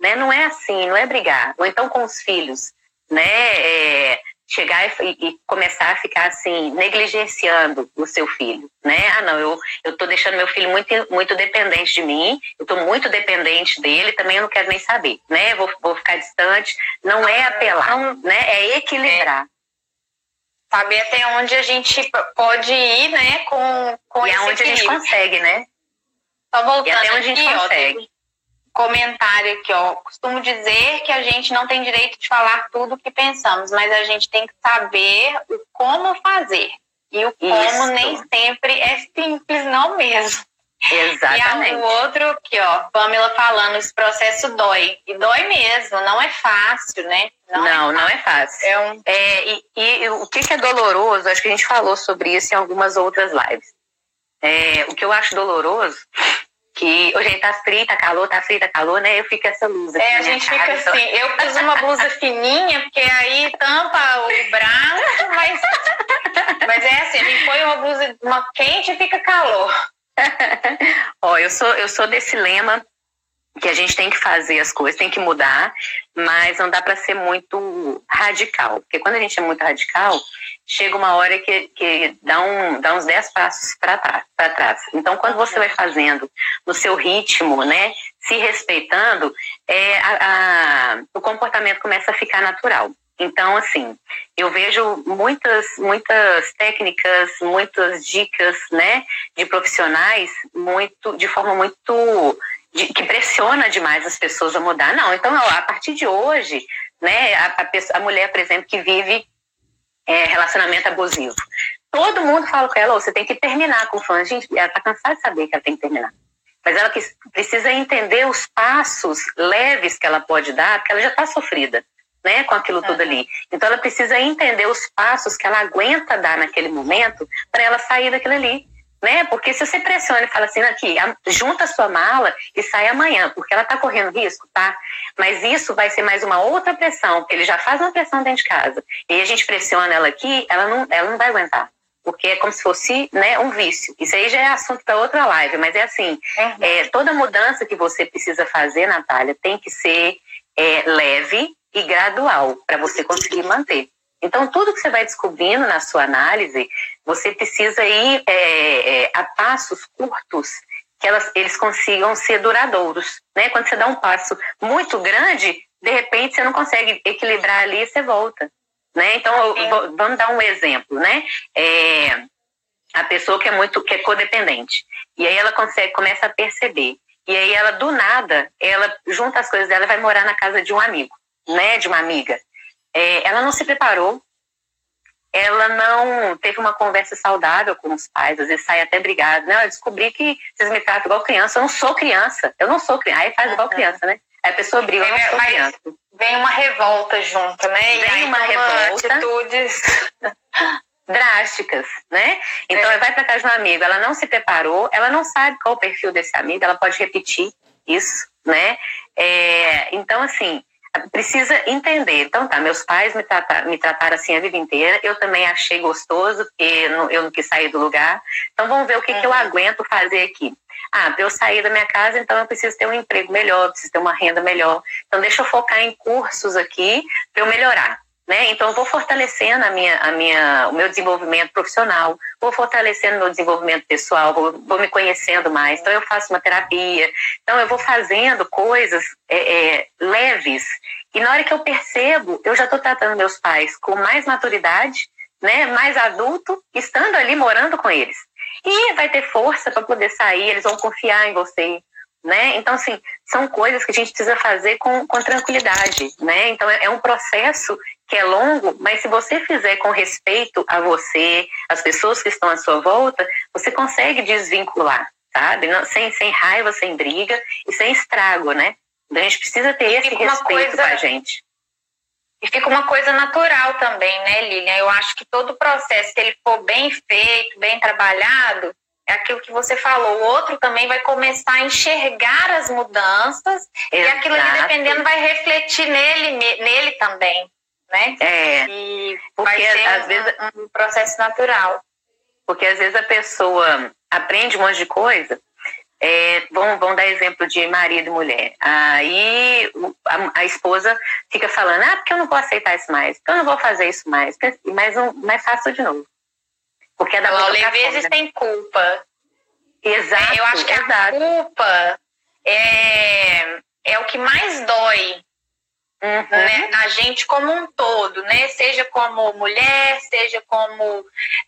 Né? Não é assim, não é brigar. Ou então com os filhos, né? É, chegar e, e, começar a ficar assim, negligenciando o seu filho, né? Ah, não, eu, eu tô deixando meu filho muito, muito dependente de mim, eu tô muito dependente dele, também eu não quero nem saber, né? Vou, vou ficar distante. Não é apelar, né? É equilibrar. É saber até onde a gente pode ir, né, com, com e aonde equilíbrio. a gente consegue, né? Só voltando e até onde aqui, a gente consegue. Ó, comentário aqui, ó. Costumo dizer que a gente não tem direito de falar tudo o que pensamos, mas a gente tem que saber o como fazer. E o como Isso. nem sempre é simples, não mesmo. Exatamente. E o outro aqui, ó, Pamela falando, esse processo dói. E dói mesmo, não é fácil, né? Não, não é fácil. Não é fácil. É um... É, e, e, o que, que é doloroso, acho que a gente falou sobre isso em algumas outras lives. É, o que eu acho doloroso que hoje tá frio, tá calor, tá frio, tá calor, né? Eu fico essa luz aqui. É, a gente fica assim. Eu pus uma blusa fininha, porque aí tampa o braço, mas, mas é assim, a gente põe uma blusa uma quente e fica calor. Ó, eu sou, eu sou desse lema que a gente tem que fazer as coisas, tem que mudar, mas não dá para ser muito radical. Porque quando a gente é muito radical, chega uma hora que, que dá, um, dá uns 10 passos para trás, trás. Então, quando você vai fazendo no seu ritmo, né, se respeitando, é, a, a, o comportamento começa a ficar natural. Então, assim, eu vejo muitas, muitas técnicas, muitas dicas, né, de profissionais, muito, de forma muito, de, que pressiona demais as pessoas a mudar. Não, então, a partir de hoje, né, a, a, pessoa, a mulher, por exemplo, que vive é, relacionamento abusivo, todo mundo fala com ela, oh, você tem que terminar com o fã. Gente, ela tá cansada de saber que ela tem que terminar. Mas ela precisa entender os passos leves que ela pode dar, porque ela já está sofrida né, com aquilo tudo ali. Então ela precisa entender os passos que ela aguenta dar naquele momento para ela sair daquilo ali. Né? Porque se você pressiona e fala assim, aqui, junta a sua mala e sai amanhã, porque ela está correndo risco, tá? Mas isso vai ser mais uma outra pressão, porque ele já faz uma pressão dentro de casa. E a gente pressiona ela aqui, ela não, ela não vai aguentar. Porque é como se fosse né, um vício. Isso aí já é assunto para outra live, mas é assim: uhum. é, toda mudança que você precisa fazer, Natália, tem que ser é, leve, e gradual para você conseguir manter. Então, tudo que você vai descobrindo na sua análise, você precisa ir é, é, a passos curtos que elas, eles consigam ser duradouros. Né? Quando você dá um passo muito grande, de repente você não consegue equilibrar ali e você volta. Né? Então, vou, vamos dar um exemplo. Né? É, a pessoa que é muito que é codependente. E aí ela consegue, começa a perceber. E aí ela, do nada, ela junta as coisas dela e vai morar na casa de um amigo né, de uma amiga, é, ela não se preparou, ela não teve uma conversa saudável com os pais, às vezes sai até brigado. Não, eu descobri que vocês me tratam igual criança, eu não sou criança, eu não sou criança. Aí faz igual criança, né? Aí a pessoa briga, eu não sou criança. Vem uma revolta junto, né? Vem uma revolta. Atitudes drásticas, né? Então, é. vai para casa de um amigo, ela não se preparou, ela não sabe qual o perfil desse amigo, ela pode repetir isso, né? É, então, assim, precisa entender. Então tá, meus pais me, tratar, me trataram assim a vida inteira, eu também achei gostoso, porque eu não quis sair do lugar. Então vamos ver o que, uhum. que eu uhum. aguento fazer aqui. Ah, para eu sair da minha casa, então eu preciso ter um emprego melhor, preciso ter uma renda melhor. Então deixa eu focar em cursos aqui para eu melhorar. Né? Então, vou fortalecendo a minha, a minha, o meu desenvolvimento profissional, vou fortalecendo o meu desenvolvimento pessoal, vou, vou, me conhecendo mais. Então, eu faço uma terapia. Então, eu vou fazendo coisas é, é, leves. E na hora que eu percebo, eu já estou tratando meus pais com mais maturidade, né, mais adulto, estando ali morando com eles. E vai ter força para poder sair, eles vão confiar em você, né? Então, assim, são coisas que a gente precisa fazer com, com tranquilidade, né? Então, é, é um processo que é longo, mas se você fizer com respeito a você, as pessoas que estão à sua volta, você consegue desvincular, sabe? Não, sem, sem raiva, sem briga e sem estrago, né? Então, a gente precisa ter esse respeito coisa... com a gente. E fica uma coisa natural também, né, Lilian? Eu acho que todo o processo, se ele for bem feito, bem trabalhado, é aquilo que você falou. O outro também vai começar a enxergar as mudanças Exato. e aquilo ali, dependendo, vai refletir nele, nele também né? É. E porque às um, vezes um processo natural. Porque às vezes a pessoa aprende um monte de coisa, É, vamos, vamos dar exemplo de marido e mulher. Aí a, a, esposa fica falando, ah, porque eu não vou aceitar isso mais, porque eu não vou fazer isso mais, mas, não, mas faço de novo. Porque é da Olha, vezes tem culpa. Exato. Eu acho que exato. a culpa é, é o que mais dói Uhum. Né? A gente como um todo, né? Seja como mulher, seja como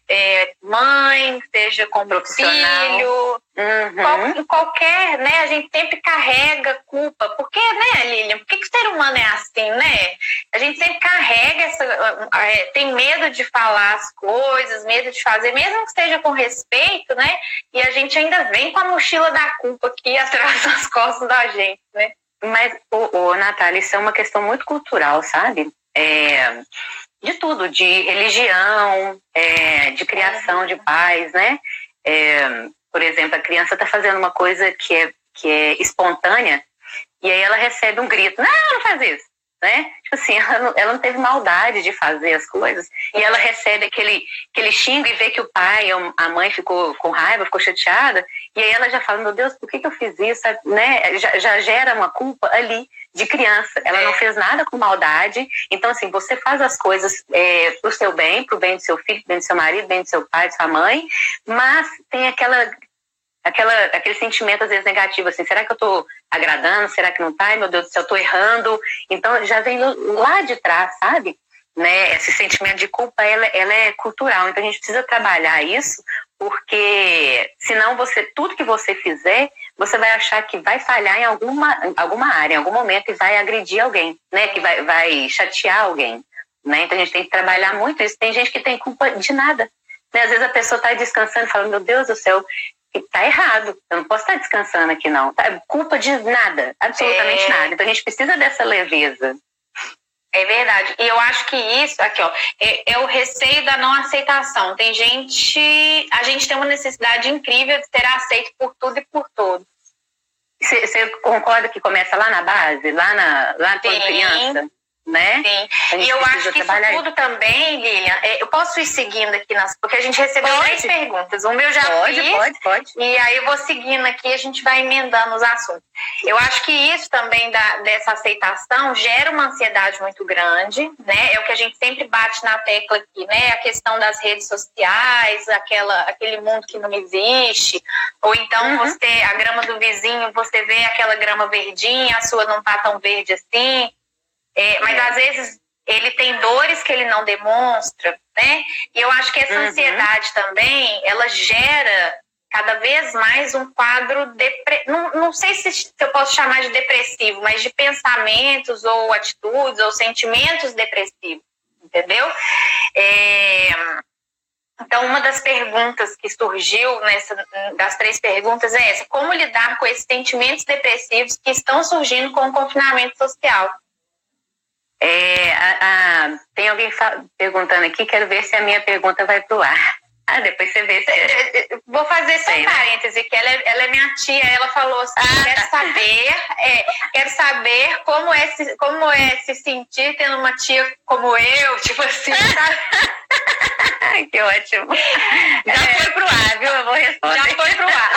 é, mãe, seja como filho, uhum. qual, qualquer, né? A gente sempre carrega culpa. Por que, né, Lilian? Por que, que o ser humano é assim, né? A gente sempre carrega essa. É, tem medo de falar as coisas, medo de fazer, mesmo que seja com respeito, né? E a gente ainda vem com a mochila da culpa aqui atrás das costas da gente, né? Mas, o, o Natália, isso é uma questão muito cultural, sabe? É, de tudo, de religião, é, de criação de pais, né? É, por exemplo, a criança está fazendo uma coisa que é, que é espontânea e aí ela recebe um grito: Não, não faz isso né? Tipo assim, ela não, ela não teve maldade de fazer as coisas e ela recebe aquele, aquele xingo e vê que o pai a mãe ficou com raiva, ficou chateada e aí ela já fala, meu Deus, por que, que eu fiz isso? Né? Já, já gera uma culpa ali de criança. Ela não é. fez nada com maldade. Então, assim, você faz as coisas é, pro seu bem, pro bem do seu filho, pro bem do seu marido, bem do seu pai, de sua mãe, mas tem aquela aquela, aquele sentimento às vezes negativo, assim, será que eu estou agradando? Será que não está? Meu Deus do céu, eu estou errando. Então já vem lá de trás, sabe? Né? Esse sentimento de culpa, ela, ela é cultural. Então a gente precisa trabalhar isso, porque senão você, tudo que você fizer, você vai achar que vai falhar em alguma, alguma área, em algum momento, e vai agredir alguém, né? Que vai, vai chatear alguém. Né? Então a gente tem que trabalhar muito isso. Tem gente que tem culpa de nada. Né? Às vezes a pessoa está descansando e fala, meu Deus do céu, tá errado. Eu não posso estar descansando aqui, não. Tá culpa de nada, absolutamente é... nada. Então a gente precisa dessa leveza. É verdade. E eu acho que isso, aqui, ó, é, é, o receio da não aceitação. Tem gente. A gente tem uma necessidade incrível de ser aceito por tudo e por todos. Você concorda que começa lá na base, lá na lá quando criança? Né? Sim. E eu acho que isso tudo também, Lilian, é, eu posso ir seguindo aqui, nas, porque a gente recebeu pode. três perguntas. Uma eu já pode, fiz. Pode, pode, E aí eu vou seguindo aqui, a gente vai emendando os assuntos. Eu acho que isso também da, dessa aceitação gera uma ansiedade muito grande, né? É o que a gente sempre bate na tecla aqui, né? A questão das redes sociais, aquela, aquele mundo que não existe. Ou então uhum. você, a grama do vizinho, você vê aquela grama verdinha, a sua não tá tão verde assim é, mas às vezes ele tem dores que ele não demonstra, né? E eu acho que essa uhum. ansiedade também, ela gera cada vez mais um quadro depre... não, não sei se eu posso chamar de depressivo, mas de pensamentos ou atitudes ou sentimentos depressivos, entendeu? É... Então, uma das perguntas que surgiu nessa, das três perguntas é essa: como lidar com esses sentimentos depressivos que estão surgindo com o confinamento social? É, a, a, tem alguém perguntando aqui, quero ver se a minha pergunta vai pro ar. Ah, depois você vê se. É, é, é, vou fazer só um parêntese, que ela é, ela é minha tia, ela falou assim: ah, quero tá. saber, é, quero saber como é, se, como é se sentir tendo uma tia como eu, tipo assim, sabe? que ótimo. Já é, foi pro ar, viu? Eu vou responder. Já foi pro ar.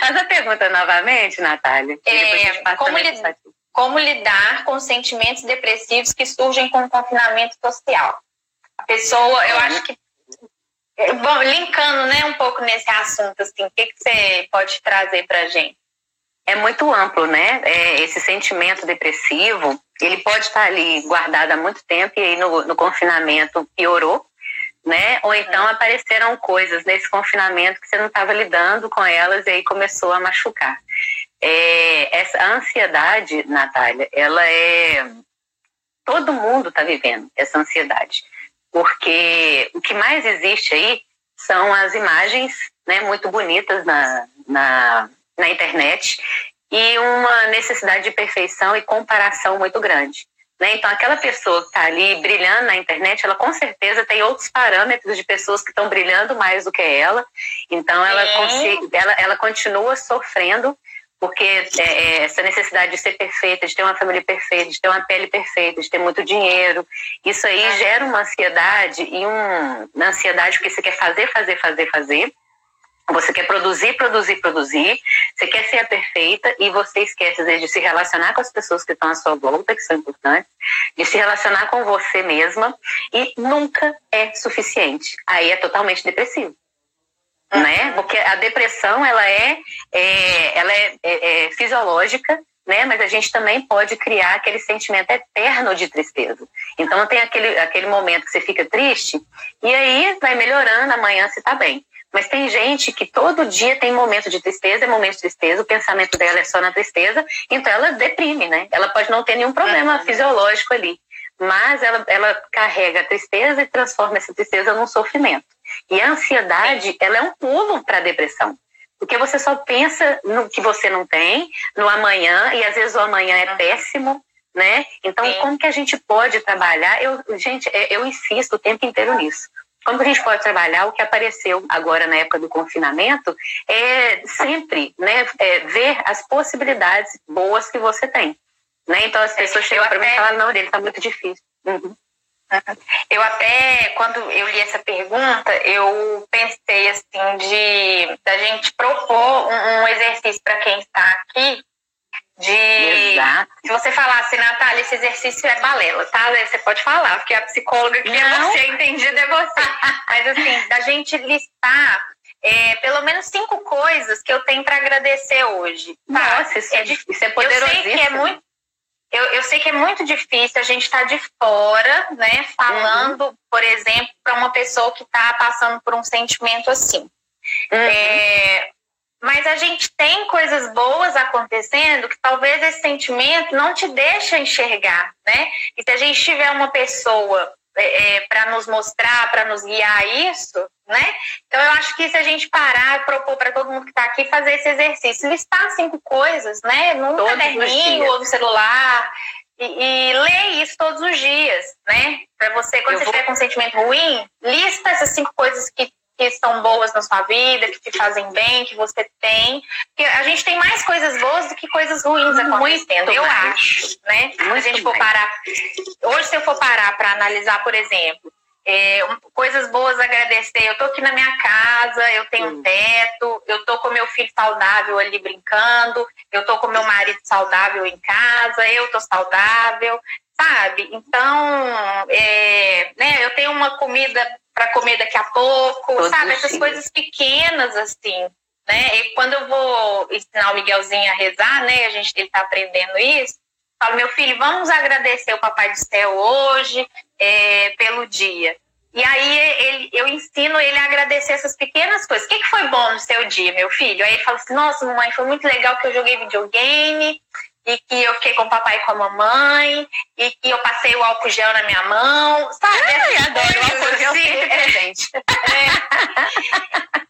Faz a pergunta novamente, Natália. É, como, lidar como lidar com sentimentos depressivos que surgem com o confinamento social. A pessoa, eu acho que bom, linkando, né, um pouco nesse assunto, assim, o que, que você pode trazer para gente? É muito amplo, né? É, esse sentimento depressivo, ele pode estar ali guardado há muito tempo e aí no, no confinamento piorou, né? Ou então apareceram coisas nesse confinamento que você não estava lidando com elas e aí começou a machucar. É, essa ansiedade, Natália, ela é. Todo mundo está vivendo essa ansiedade, porque o que mais existe aí são as imagens né, muito bonitas na, na, na internet e uma necessidade de perfeição e comparação muito grande. Né? Então, aquela pessoa que está ali brilhando na internet, ela com certeza tem outros parâmetros de pessoas que estão brilhando mais do que ela. Então, ela, ela, ela continua sofrendo porque é, é, essa necessidade de ser perfeita, de ter uma família perfeita, de ter uma pele perfeita, de ter muito dinheiro, isso aí gera uma ansiedade e um, uma ansiedade porque você quer fazer, fazer, fazer, fazer. Você quer produzir, produzir, produzir. Você quer ser a perfeita e você esquece às vezes, de se relacionar com as pessoas que estão à sua volta, que são importantes, de se relacionar com você mesma e nunca é suficiente. Aí é totalmente depressivo. Né? Porque a depressão ela é, é ela é, é, é fisiológica né? Mas a gente também pode criar aquele sentimento eterno de tristeza. Então tem aquele, aquele momento que você fica triste e aí vai melhorando, amanhã você tá bem. Mas tem gente que todo dia tem momento de tristeza, é momento de tristeza, o pensamento dela é só na tristeza, então ela deprime, né? Ela pode não ter nenhum problema uhum. fisiológico ali, mas ela, ela carrega a tristeza e transforma essa tristeza num sofrimento. E a ansiedade, ela é um pulo para a depressão. Porque você só pensa no que você não tem, no amanhã, e às vezes o amanhã é péssimo, né? Então, Sim. como que a gente pode trabalhar? Eu, gente, é, eu insisto o tempo inteiro nisso. Como que a gente pode trabalhar o que apareceu agora na época do confinamento? É sempre né, é ver as possibilidades boas que você tem. Né? Então, as pessoas chegam para mim e falam: não, ele está muito difícil. Uhum. Eu até, quando eu li essa pergunta, eu pensei assim de da gente propor um, um exercício para quem está aqui de Exato. se você falasse, Natália, esse exercício é balela, tá? Você pode falar, porque a psicóloga que é você, entendida é você. Mas assim, da gente listar é, pelo menos cinco coisas que eu tenho para agradecer hoje. Tá? Nossa, isso é, é, isso é poderosíssimo. Eu sei que é muito eu, eu sei que é muito difícil a gente estar tá de fora, né, falando, uhum. por exemplo, para uma pessoa que está passando por um sentimento assim. Uhum. É, mas a gente tem coisas boas acontecendo que talvez esse sentimento não te deixa enxergar, né? E se a gente tiver uma pessoa é, é para nos mostrar, para nos guiar isso, né? Então eu acho que se a gente parar, propor para todo mundo que está aqui fazer esse exercício, listar cinco coisas, né? Num todos caderninho ou no celular. E, e ler isso todos os dias, né? Para você, quando eu você vou... tiver com um sentimento ruim, lista essas cinco coisas que que são boas na sua vida, que te fazem bem, que você tem. Porque a gente tem mais coisas boas do que coisas ruins acontecendo, eu acho, né? Se a gente for parar. Hoje, se eu for parar para analisar, por exemplo, é, coisas boas agradecer. Eu tô aqui na minha casa, eu tenho um teto, eu tô com meu filho saudável ali brincando, eu tô com meu marido saudável em casa, eu tô saudável, sabe? Então, é, né, eu tenho uma comida para comer daqui a pouco, Todos sabe? Essas coisas pequenas, assim, né? E quando eu vou ensinar o Miguelzinho a rezar, né? A gente ele tá aprendendo isso. Falo, meu filho, vamos agradecer o Papai do Céu hoje é, pelo dia. E aí ele, eu ensino ele a agradecer essas pequenas coisas. O que, que foi bom no seu dia, meu filho? Aí ele fala assim, nossa, mamãe, foi muito legal que eu joguei videogame, e que eu fiquei com o papai e com a mamãe, e que eu passei o álcool gel na minha mão, sabe? Ai, adoro o álcool gel assim, presente.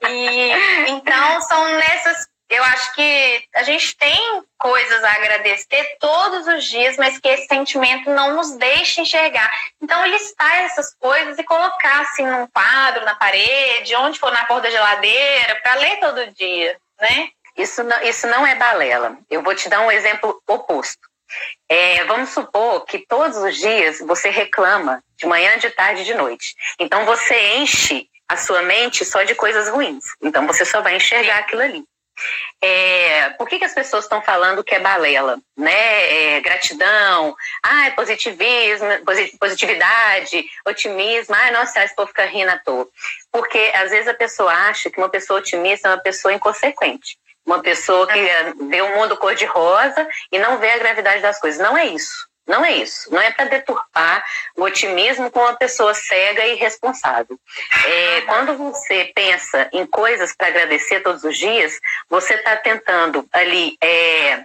É. E, então, são nessas... Eu acho que a gente tem coisas a agradecer todos os dias, mas que esse sentimento não nos deixa enxergar. Então, listar essas coisas e colocar assim num quadro, na parede, onde for na porta da geladeira, para ler todo dia, né? Isso não, isso não é balela. Eu vou te dar um exemplo oposto. É, vamos supor que todos os dias você reclama de manhã, de tarde, de noite. Então você enche a sua mente só de coisas ruins. Então você só vai enxergar aquilo ali. É, por que, que as pessoas estão falando que é balela? Né? É, gratidão, ah, é positivismo, positividade, otimismo, ah, nossa, esse povo fica rindo à toa. Porque às vezes a pessoa acha que uma pessoa otimista é uma pessoa inconsequente. Uma pessoa que vê o mundo cor-de-rosa e não vê a gravidade das coisas. Não é isso. Não é isso. Não é para deturpar o otimismo com uma pessoa cega e irresponsável. É, quando você pensa em coisas para agradecer todos os dias, você está tentando ali é,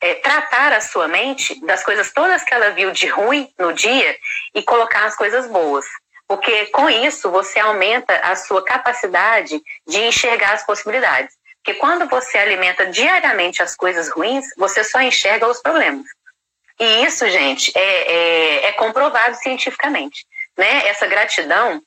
é, tratar a sua mente das coisas todas que ela viu de ruim no dia e colocar as coisas boas. Porque com isso você aumenta a sua capacidade de enxergar as possibilidades. Porque quando você alimenta diariamente as coisas ruins, você só enxerga os problemas. E isso, gente, é, é, é comprovado cientificamente. Né? Essa gratidão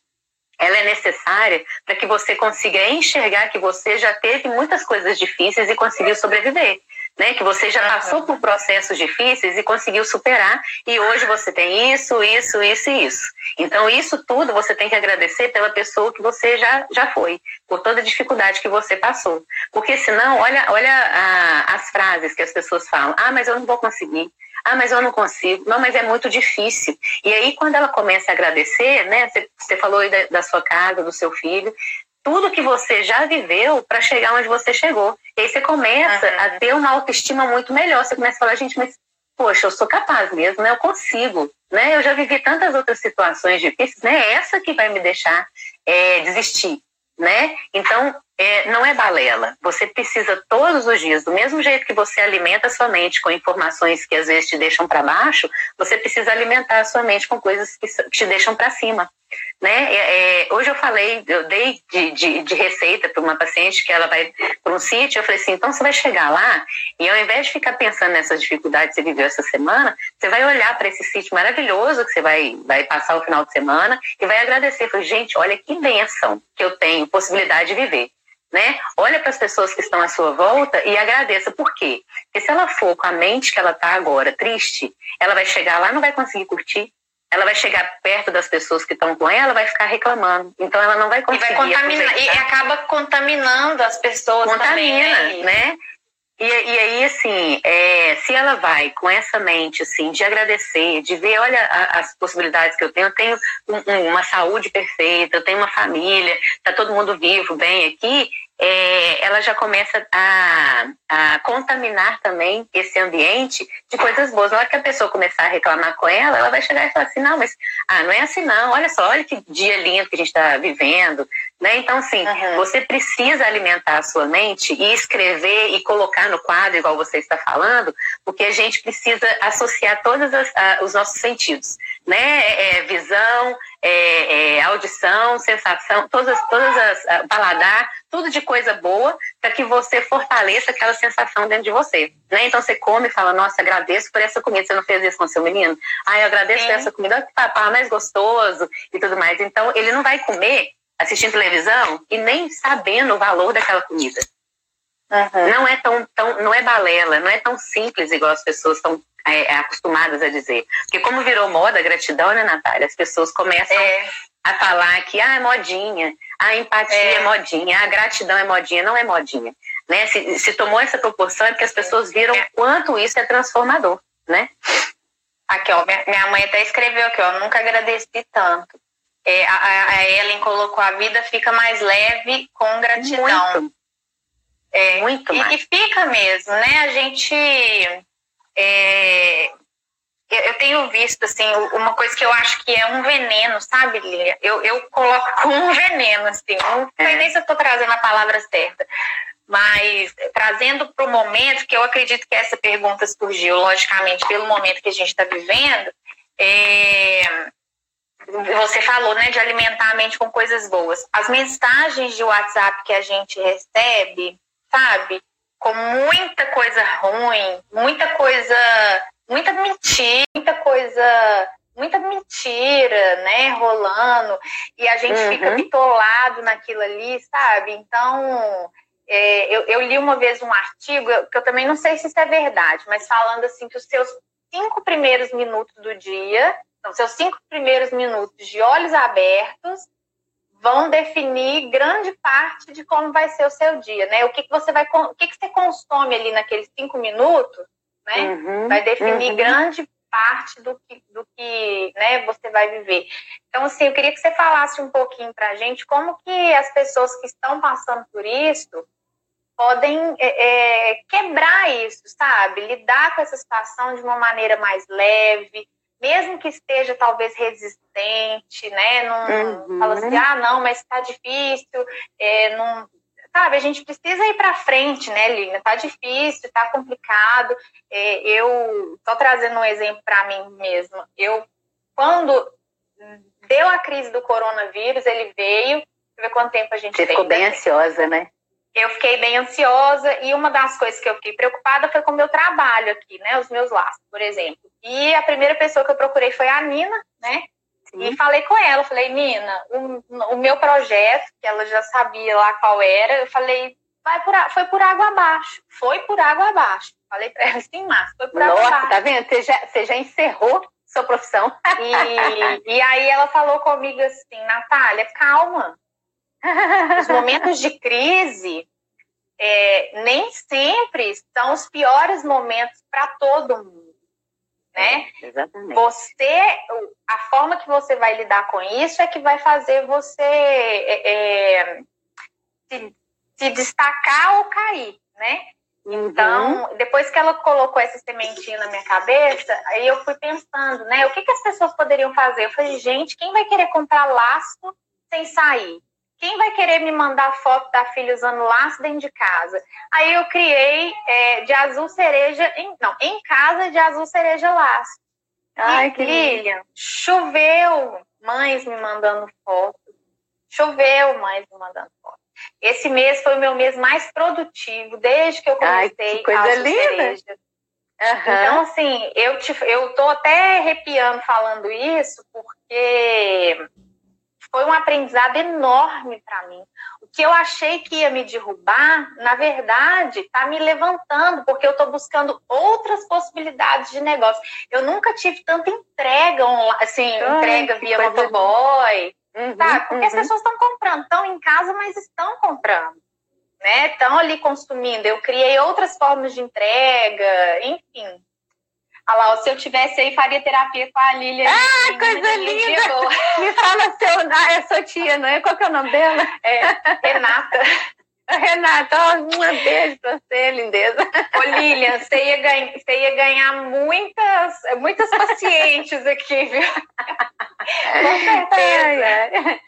ela é necessária para que você consiga enxergar que você já teve muitas coisas difíceis e conseguiu sobreviver. né? Que você já passou por processos difíceis e conseguiu superar, e hoje você tem isso, isso, isso e isso. Então, isso tudo você tem que agradecer pela pessoa que você já, já foi, por toda a dificuldade que você passou. Porque senão, olha, olha a, as frases que as pessoas falam: ah, mas eu não vou conseguir. Ah, mas eu não consigo. Não, mas é muito difícil. E aí, quando ela começa a agradecer, né? Você, falou aí da, da sua casa, do seu filho, tudo que você já viveu para chegar onde você chegou. E aí você começa uhum. a ter uma autoestima muito melhor. Você começa a falar, gente, mas poxa, eu sou capaz mesmo, né? Eu consigo, né? Eu já vivi tantas outras situações difíceis, né? É essa que vai me deixar é, desistir, né? Então, é, não é balela. Você precisa todos os dias, do mesmo jeito que você alimenta a sua mente com informações que às vezes te deixam para baixo, você precisa alimentar a sua mente com coisas que, te deixam para cima. Né? É, é, hoje eu falei, eu dei de, de, de receita para uma paciente que ela vai para um sítio, eu falei assim, então você vai chegar lá e ao invés de ficar pensando nessas dificuldades que você viveu essa semana, você vai olhar para esse sítio maravilhoso que você vai, vai passar o final de semana e vai agradecer. Falei, gente, olha que bênção que eu tenho, possibilidade de viver né? Olha para as pessoas que estão à sua volta e agradeça. Por quê? Porque se ela for com a mente que ela está agora triste, ela vai chegar lá e não vai conseguir curtir. Ela vai chegar perto das pessoas que estão com ela, vai ficar reclamando. Então ela não vai conseguir. E vai contaminar e acaba contaminando as pessoas Contamina, também, né? né? E, e, aí, assim, é, se ela vai com essa mente, assim, de agradecer, de ver, olha a, as possibilidades que eu tenho, eu tenho um, um, uma saúde perfeita, eu tenho uma família, tá todo mundo vivo, bem aqui, é, ela já começa a, a, contaminar também esse ambiente de coisas boas. Na hora que a pessoa começar a reclamar com ela, ela vai chegar e falar assim, não, mas ah, não é assim não, olha só, olha que dia lindo que a gente está vivendo. Né? Então, assim, uhum. você precisa alimentar a sua mente e escrever e colocar no quadro, igual você está falando, porque a gente precisa associar todos os nossos sentidos, né? É, é visão, é, é, audição, sensação, todas, todas as paladar, tudo de coisa boa para que você fortaleça aquela sensação dentro de você. Né? Então você come e fala, nossa, agradeço por essa comida. Você não fez isso com seu menino? Ah, eu agradeço Sim. por essa comida, que papai mais gostoso e tudo mais. Então ele não vai comer assistindo televisão e nem sabendo o valor daquela comida. Uhum. Não é tão, tão, não é balela, não é tão simples igual as pessoas estão é, acostumadas a dizer. Porque como virou moda a gratidão, né, Natália? As pessoas começam é. a falar que ah, é modinha, a empatia é. é. modinha, a gratidão é modinha. Não é modinha. Né? Se, se tomou essa proporção é porque as pessoas viram é. quanto isso é transformador, né? Aqui, ó, minha, minha mãe até escreveu aqui, ó, nunca agradeci tanto. É, a, a Ellen colocou a vida fica mais leve com gratidão. Muito. É, Muito e, mais. e fica mesmo, né? A gente é, eu tenho visto, assim, uma coisa que eu acho que é um veneno, sabe, Lilia? Eu, eu coloco como um veneno, assim. Não sei é. nem se eu estou trazendo a palavra certa. Mas trazendo para o momento, que eu acredito que essa pergunta surgiu, logicamente, pelo momento que a gente está vivendo, é, você falou, né, de alimentar a mente com coisas boas. As mensagens de WhatsApp que a gente recebe, sabe? com muita coisa ruim, muita coisa, muita mentira, muita coisa, muita mentira, né, rolando, e a gente uhum. fica bitolado naquilo ali, sabe? Então, é, eu, eu, li uma vez um artigo, que eu também não sei se isso é verdade, mas falando assim que os seus cinco primeiros minutos do dia, os seus cinco primeiros minutos de olhos abertos vão definir grande parte de como vai ser o seu dia, né? O que, que você vai, o que, que você consome ali naqueles cinco minutos, né? Uhum, vai definir uhum. grande parte do que, do que né, você vai viver. Então, assim, eu queria que você falasse um pouquinho para a gente como que as pessoas que estão passando por isso podem é, é, quebrar isso, sabe? Lidar com essa situação de uma maneira mais leve, mesmo que esteja talvez resistente, né? Não uhum. fala assim, ah, não, mas está difícil, é, não, sabe? A gente precisa ir para frente, né, Lina? Tá difícil, tá complicado. É, eu tô trazendo um exemplo para mim mesma. Eu, quando deu a crise do coronavírus, ele veio. Deixa eu ver quanto tempo a gente Você ficou bem ansiosa, né? eu fiquei bem ansiosa e uma das coisas que eu fiquei preocupada foi com o meu trabalho aqui, né? Os meus laços, por exemplo. E a primeira pessoa que eu procurei foi a Nina, né? Sim. E falei com ela, falei, Nina, o, o, meu projeto, que ela já sabia lá qual era, eu falei, vai por, foi por água abaixo, foi por água abaixo. Falei para ela assim, Márcia, foi pra Nossa, tá vendo? Você já, você já encerrou sua profissão. E, e aí ela falou comigo assim, Natália, calma. Os momentos de crise é, nem sempre são os piores momentos para todo mundo. Né? Exatamente. Você, a forma que você vai lidar com isso é que vai fazer você é, é, se, se, destacar ou cair, né? Então, uhum. depois que ela colocou essa sementinha na minha cabeça, aí eu fui pensando, né? O que, que as pessoas poderiam fazer? Eu falei, gente, quem vai querer comprar laço sem sair? Quem vai querer me mandar foto da filha usando laço dentro de casa? Aí eu criei é, de azul cereja, em, não, em casa de azul cereja laço. Ai, e, que lindo. Choveu mães me mandando foto. Choveu mães me mandando foto. Esse mês foi o meu mês mais produtivo desde que eu comecei Ai, que coisa a linda. Uhum. Então, assim, eu, te, eu tô até arrepiando falando isso, porque foi um aprendizado enorme para mim. O que eu achei que ia me derrubar, na verdade, está me levantando, porque eu estou buscando outras possibilidades de negócio. Eu nunca tive tanta entrega, assim, Ai, entrega via motoboy, uhum, sabe? Porque uhum. as pessoas estão comprando, estão em casa, mas estão comprando. Né? Estão ali consumindo. Eu criei outras formas de entrega, enfim. Olha lá, se eu tivesse aí, faria terapia com a Lilia. Ah, coisa linda! Me fala seu, ah, é sua tia, não é? Qual que é o nome dela? É, Renata. Renata, ó, um beijo pra você, lindeza. Ô, Lilian, você ia, ganha, você ia ganhar muitas, muitas pacientes aqui, viu? Com certeza.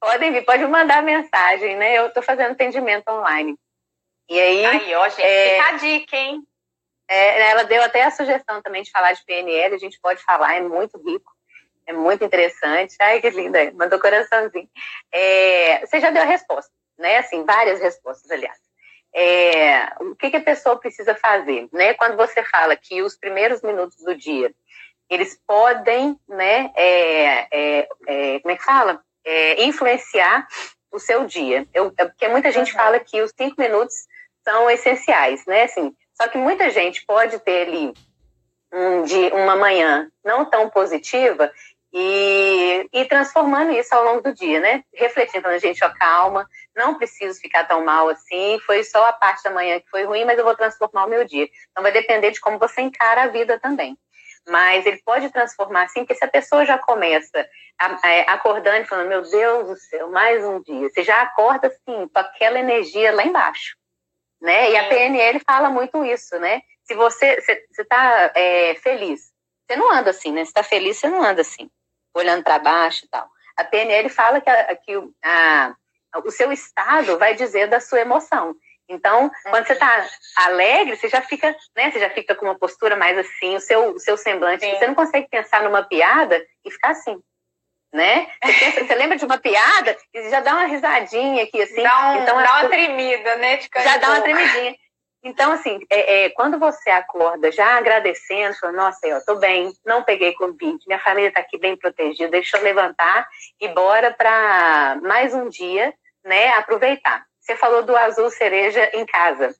Podem vir, pode mandar mensagem, né? Eu tô fazendo atendimento online. E aí. Aí, ó, gente, é... fica a dica, hein? É, ela deu até a sugestão também de falar de PNL, a gente pode falar, é muito rico, é muito interessante. Ai, que linda, mandou coraçãozinho. É, você já deu a resposta, né? Assim, várias respostas, aliás. É, o que, que, a pessoa precisa fazer, né? Quando você fala que os primeiros minutos do dia, eles podem, né? É, é, é como é que fala? É, influenciar o seu dia. Eu, porque muita gente uhum. fala que os cinco minutos são essenciais, né? Assim, só que muita gente pode ter ali um dia, uma manhã não tão positiva e, e transformando isso ao longo do dia, né? Refletindo, a gente, ó, calma, não preciso ficar tão mal assim, foi só a parte da manhã que foi ruim, mas eu vou transformar o meu dia. Então vai depender de como você encara a vida também. Mas ele pode transformar assim, porque se a pessoa já começa a, acordando e falando, meu Deus do céu, mais um dia, você já acorda assim, com aquela energia lá embaixo né? E a PNL fala muito isso, né? Se você está é, feliz, você não anda assim, né? Se está feliz, você não anda assim, olhando para baixo e tal. A PNL fala que, a, que a, o seu estado vai dizer da sua emoção. Então, quando você está alegre, você já fica, né? Você já fica com uma postura mais assim, o seu, o seu semblante. Sim. Você não consegue pensar numa piada e ficar assim né? Você, pensa, você, lembra de uma piada e já dá uma risadinha aqui, assim. Dá, um, então, dá uma tremida, né? já dá uma tremidinha. Então, assim, é, é, quando você acorda já agradecendo, falando, nossa, eu tô bem, não peguei Covid, minha família tá aqui bem protegida, deixa eu levantar e bora para mais um dia, né, aproveitar. Você falou do azul cereja em casa.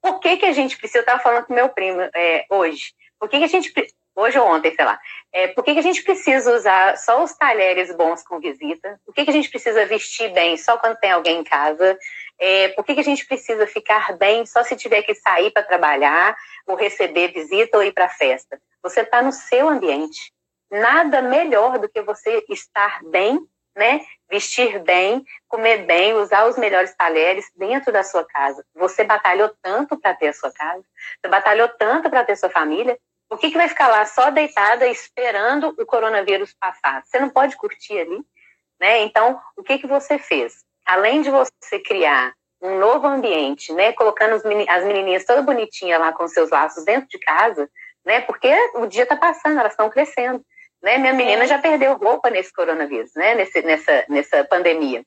Por que que a gente precisa, eu estava falando com meu primo é, hoje, por que que a gente hoje ou ontem, sei lá. É, por que, que a gente precisa usar só os talheres bons com visita? Por que, que a gente precisa vestir bem só quando tem alguém em casa? É, por que, que a gente precisa ficar bem só se tiver que sair para trabalhar, ou receber visita ou ir para festa? Você está no seu ambiente. Nada melhor do que você estar bem, né? Vestir bem, comer bem, usar os melhores talheres dentro da sua casa. Você batalhou tanto para ter a sua casa, você batalhou tanto para ter sua família, por que, que vai ficar lá só deitada esperando o coronavírus passar? Você não pode curtir ali, né? Então, o que, que você fez? Além de você criar um novo ambiente, né? Colocando as menininhas toda bonitinha lá com seus laços dentro de casa, né? Porque o dia está passando, elas estão crescendo, né? Minha menina já perdeu roupa nesse coronavírus, né? Nesse, nessa, nessa pandemia.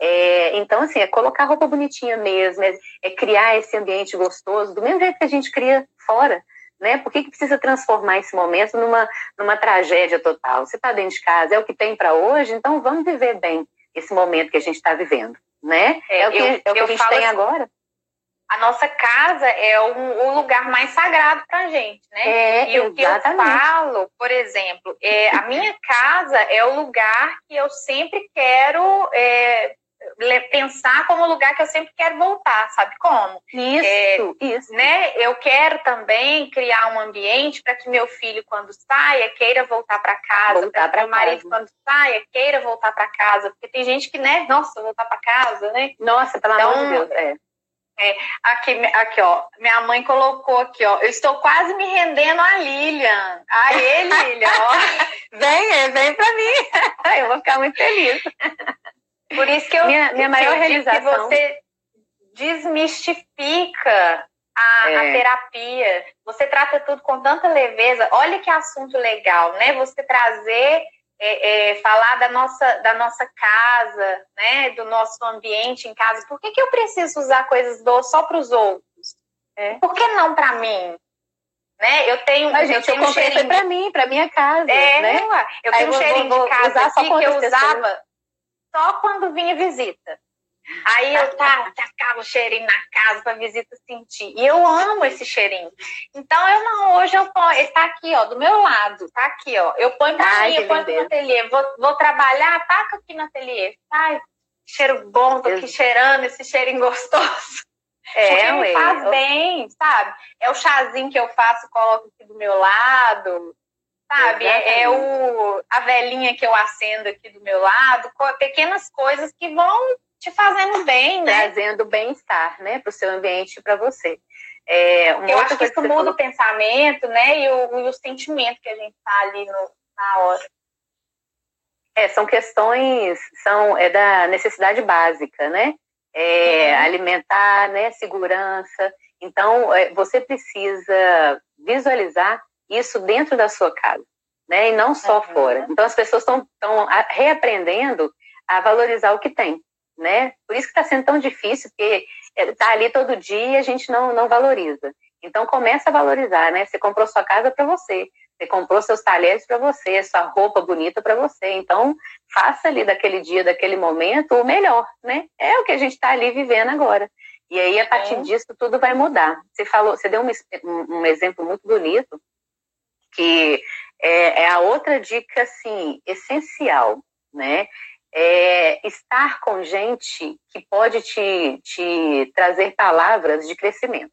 É, então, assim, é colocar roupa bonitinha mesmo, é, é criar esse ambiente gostoso, do mesmo jeito que a gente cria fora, né? Por que, que precisa transformar esse momento numa, numa tragédia total? Você está dentro de casa, é o que tem para hoje, então vamos viver bem esse momento que a gente está vivendo, né? É, é, o que, eu, é o que a gente tem assim, agora. a nossa casa é o, o lugar mais sagrado para a gente, né? É, e o que eu falo, por exemplo, é, a minha casa é o lugar que eu sempre quero é, pensar como lugar que eu sempre quero voltar, sabe como? Isso, é, isso. Né? Eu quero também criar um ambiente para que meu filho, quando saia, queira voltar para casa, para meu marido, quando saia, queira voltar para casa, porque tem gente que, né, nossa, voltar para casa, né? Nossa, pelo então, amor de Deus, é. É, aqui, aqui, ó. Minha mãe colocou aqui, ó. Eu estou quase me rendendo a Lilian. Aê, Lilian, ó. vem, vem pra mim. Eu vou ficar muito feliz. Por isso que eu. Minha, minha maior realização. Que você desmistifica a, é. a, terapia. Você trata tudo com tanta leveza. Olha que assunto legal, né? Você trazer é, é, falar da nossa, da nossa casa, né, do nosso ambiente em casa. Por que, que eu preciso usar coisas boas só para os outros? É. Por que não para mim? Né? Eu tenho, Mas, gente, eu tenho eu um cheirinho para mim, para minha casa. É, né? eu tenho um cheirinho vou, de casa aqui que eu usava só quando vinha visita. Aí eu tá, tacava o cheirinho na casa para visita sentir. E eu amo esse cheirinho. Então eu não, hoje eu ponho, ele tá aqui, ó, do meu lado, tá aqui, ó. Eu ponho Ai, mim, eu ponho no ateliê. Vou, vou trabalhar, taca aqui no ateliê. Ai, cheiro bom, tô aqui cheirando esse cheirinho gostoso. É, Porque me faz bem, sabe? É o chazinho que eu faço, coloco aqui do meu lado sabe? É, é o, a velhinha que eu acendo aqui do meu lado, pequenas coisas que vão te fazendo bem, né? Trazendo bem-estar, né, para o seu ambiente e para você. É, eu acho que isso muda falou... o pensamento, né, e o, e o sentimento que a gente tá ali no, na hora. É, são questões, são é da necessidade básica, né? É, uhum. Alimentar, né? Segurança. Então, é, você precisa visualizar isso dentro da sua casa, né? E não só uhum. fora. Então, as pessoas estão reaprendendo a valorizar o que tem né? Por isso que está sendo tão difícil, porque está ali todo dia e a gente não, não valoriza. Então começa a valorizar, né? Você comprou sua casa para você, você comprou seus talheres para você, sua roupa bonita para você. Então faça ali daquele dia, daquele momento o melhor, né? É o que a gente está ali vivendo agora. E aí a partir é. disso tudo vai mudar. Você falou, você deu um, um exemplo muito bonito que é, é a outra dica assim essencial, né? é, estar com gente que pode te, te trazer palavras de crescimento.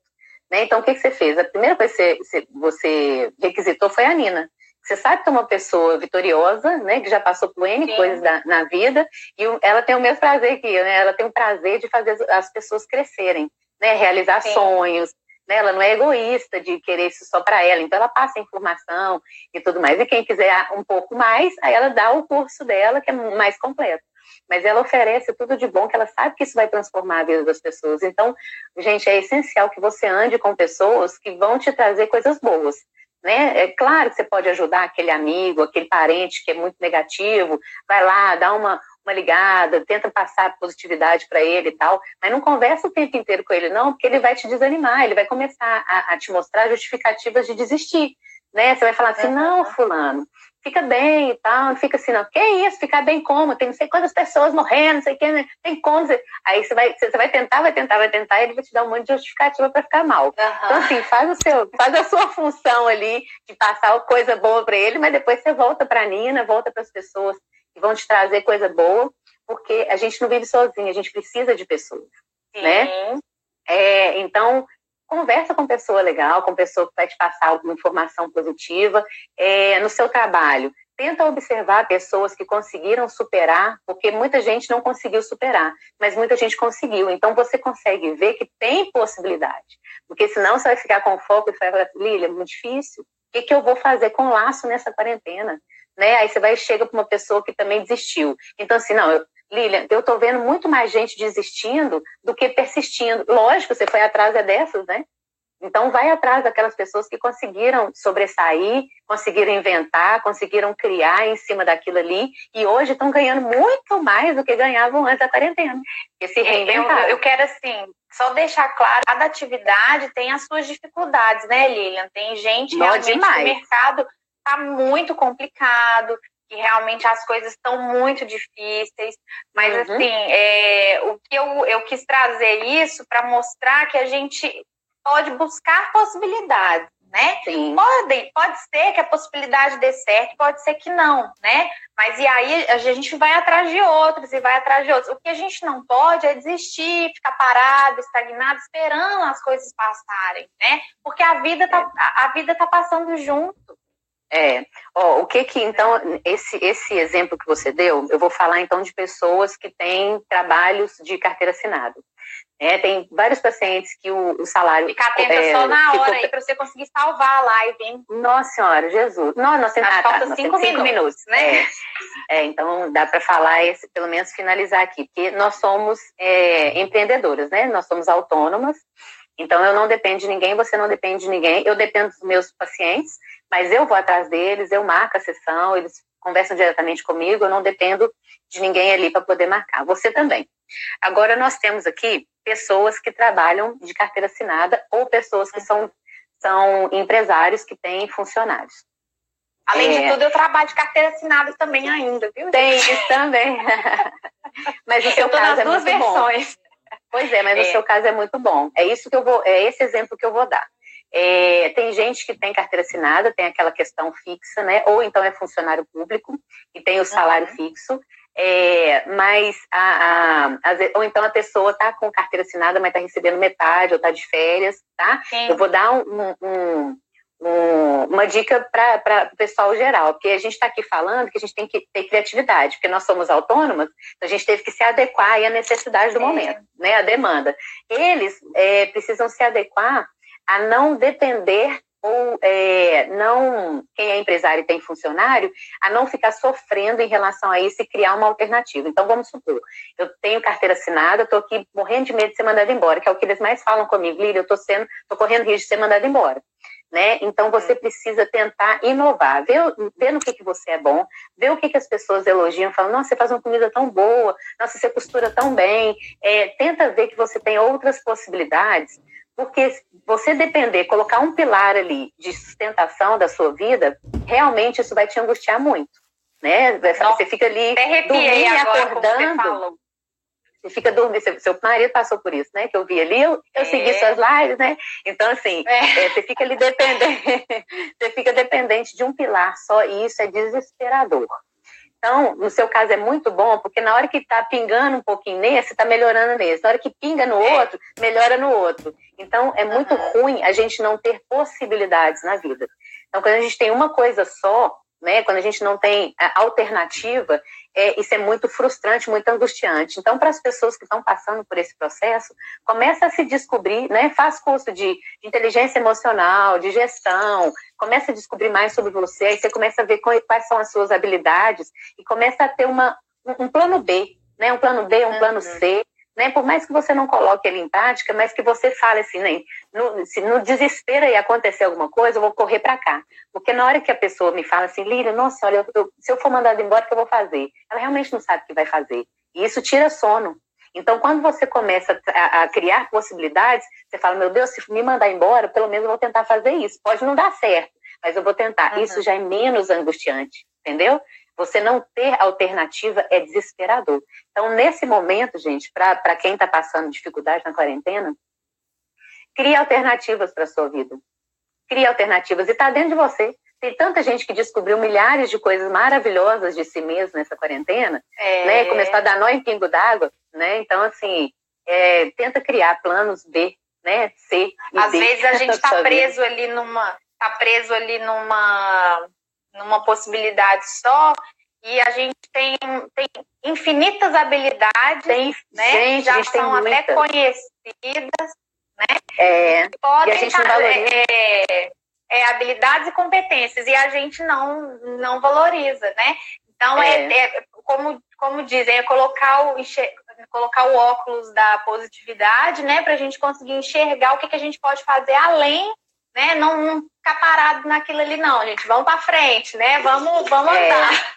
Né? Então, o que, que você fez? A primeira coisa que você, você requisitou foi a Nina. Você sabe que é uma pessoa vitoriosa, né, que já passou por N Sim. coisas da, na vida, e ela tem o mesmo prazer que eu, né? Ela tem o prazer de fazer as pessoas crescerem, né, realizar Sim. sonhos, né? Ela não é egoísta de querer isso só para ela, então ela passa informação e tudo mais. E quem quiser um pouco mais, aí ela dá o curso dela, que é mais completo. Mas ela oferece tudo de bom, que ela sabe que isso vai transformar a vida das pessoas. Então, gente, é essencial que você ande com pessoas que vão te trazer coisas boas. Né? É claro que você pode ajudar aquele amigo, aquele parente que é muito negativo, vai lá, dá uma, uma ligada, tenta passar positividade para ele e tal, mas não conversa o tempo inteiro com ele, não, porque ele vai te desanimar, ele vai começar a, a te mostrar justificativas de desistir. Né? Você vai falar assim, não, fulano, fica bem e tal, não fica assim, não, que isso, ficar bem como? Tem não sei quantas pessoas morrendo, não sei o que, né? tem como. Aí você vai, você vai tentar, vai tentar, vai tentar, e ele vai te dar um monte de justificativa para ficar mal. Uhum. Então, assim, faz o seu, faz a sua função ali de passar coisa boa para ele, mas depois você volta para a Nina, volta para as pessoas vão te trazer coisa boa, porque a gente não vive sozinho, a gente precisa de pessoas, Sim. né? É, então, conversa com pessoa legal, com pessoa que vai te passar alguma informação positiva é, no seu trabalho. Tenta observar pessoas que conseguiram superar, porque muita gente não conseguiu superar, mas muita gente conseguiu. Então você consegue ver que tem possibilidade. Porque senão você vai ficar com foco e vai falar, Lília, é muito difícil. O que, que eu vou fazer com laço nessa quarentena? Né? Aí você vai e chega para uma pessoa que também desistiu. Então, assim, não, eu, Lilian, eu estou vendo muito mais gente desistindo do que persistindo. Lógico, você foi atrás é dessas, né? Então, vai atrás daquelas pessoas que conseguiram sobressair, conseguiram inventar, conseguiram criar em cima daquilo ali e hoje estão ganhando muito mais do que ganhavam antes da quarentena. E se reinventaram. Eu, eu quero, assim, só deixar claro, cada atividade tem as suas dificuldades, né, Lilian? Tem gente Não, realmente demais. no mercado tá muito complicado. que realmente as coisas estão muito difíceis, mas uhum. assim, é, o que eu, eu quis trazer isso para mostrar que a gente pode buscar possibilidades, né? Sim. Pode, pode ser que a possibilidade dê certo, pode ser que não, né? Mas e aí a gente vai atrás de outros e vai atrás de outros. O que a gente não pode é desistir, ficar parado, estagnado, esperando as coisas passarem, né? Porque a vida tá, a vida tá passando junto. É, ó, o que que então esse esse exemplo que você deu, eu vou falar então de pessoas que têm trabalhos de carteira assinada. É, tem vários pacientes que o, o salário. Fica atenta é, só na hora ficou... aí para você conseguir salvar a live, hein? Nossa Senhora, Jesus. Não, nós temos, ah, tá, falta cinco, cinco, minutos, minutos né? É, é, então dá para falar, esse, pelo menos finalizar aqui, porque nós somos é, empreendedoras, né? Nós somos autônomas. Então eu não dependo de ninguém, você não depende de ninguém. Eu dependo dos meus pacientes, mas eu vou atrás deles, eu marco a sessão, eles conversam diretamente comigo, eu não dependo de ninguém ali para poder marcar. Você também. Agora nós temos aqui pessoas que trabalham de carteira assinada ou pessoas que são, são empresários que têm funcionários. Além é... de tudo, eu trabalho de carteira assinada também ainda, viu? Tem isso também. mas o seu caso é muito versões. bom. Pois é, mas é. o seu caso é muito bom. É isso que eu vou, é esse exemplo que eu vou dar. É, tem gente que tem carteira assinada, tem aquela questão fixa, né? Ou então é funcionário público e tem o salário uhum. fixo. É, mas a, a, a, ou então a pessoa está com carteira assinada, mas está recebendo metade ou está de férias, tá? Sim. Eu vou dar um, um, um, uma dica para o pessoal geral, porque a gente está aqui falando que a gente tem que ter criatividade, porque nós somos autônomas, então a gente teve que se adequar à necessidade do é. momento, né? A demanda. Eles é, precisam se adequar a não depender ou é, não, quem é empresário e tem funcionário, a não ficar sofrendo em relação a isso e criar uma alternativa. Então, vamos supor, eu tenho carteira assinada, estou aqui morrendo de medo de ser mandado embora, que é o que eles mais falam comigo, Lília, eu estou sendo, estou correndo risco de ser mandado embora. Né? Então você precisa tentar inovar, ver, ver no que, que você é bom, ver o que, que as pessoas elogiam, falam, nossa, você faz uma comida tão boa, nossa, você costura tão bem, é, tenta ver que você tem outras possibilidades porque você depender, colocar um pilar ali de sustentação da sua vida, realmente isso vai te angustiar muito, né? Você fica ali dormindo acordando. Você fica dormindo, seu, seu marido passou por isso, né? Que eu vi ali, eu, eu é. segui suas lives, né? Então, assim, é. É, você fica ali dependente, você fica dependente de um pilar só, e isso é desesperador. Então, no seu caso é muito bom, porque na hora que está pingando um pouquinho nesse, está melhorando nesse. Na hora que pinga no é. outro, melhora no outro. Então, é muito uhum. ruim a gente não ter possibilidades na vida. Então, quando a gente tem uma coisa só, né, quando a gente não tem alternativa, é, isso é muito frustrante, muito angustiante. Então, para as pessoas que estão passando por esse processo, começa a se descobrir, né, faz curso de, de, inteligência emocional, de gestão, começa a descobrir mais sobre você, aí você começa a ver quais são as suas habilidades e começa a ter uma, um plano B, né, um plano B, um plano uhum. C, né? Por mais que você não coloque ele em prática, mas que você fale assim, né? no, se no desespero e acontecer alguma coisa, eu vou correr para cá. Porque na hora que a pessoa me fala assim, Lília, nossa, olha, eu, eu, se eu for mandada embora, o que eu vou fazer? Ela realmente não sabe o que vai fazer. E isso tira sono. Então, quando você começa a, a, criar possibilidades, você fala, meu Deus, se me mandar embora, pelo menos eu vou tentar fazer isso. Pode não dar certo, mas eu vou tentar. Uhum. Isso já é menos angustiante, entendeu? Você não ter alternativa é desesperador. Então, nesse momento, gente, para quem está passando dificuldade na quarentena, crie alternativas para a sua vida. Crie alternativas. E está dentro de você. Tem tanta gente que descobriu milhares de coisas maravilhosas de si mesmo nessa quarentena, é. né? Começou a dar nó em pingo d'água, né? Então, assim, é, tenta criar planos B, né? C Às D vezes a gente está preso ali numa... Tá preso ali numa numa possibilidade só e a gente tem, tem infinitas habilidades, tem, né? Gente, já são até conhecidas, né? É, podem e a gente não valoriza. É, é, habilidades e competências e a gente não não valoriza, né? Então é, é, é como como dizem, é colocar o colocar o óculos da positividade, né, para a gente conseguir enxergar o que, que a gente pode fazer além né? Não, não ficar parado naquilo ali, não, gente. Vamos para frente, né? Vamos, vamos é. andar.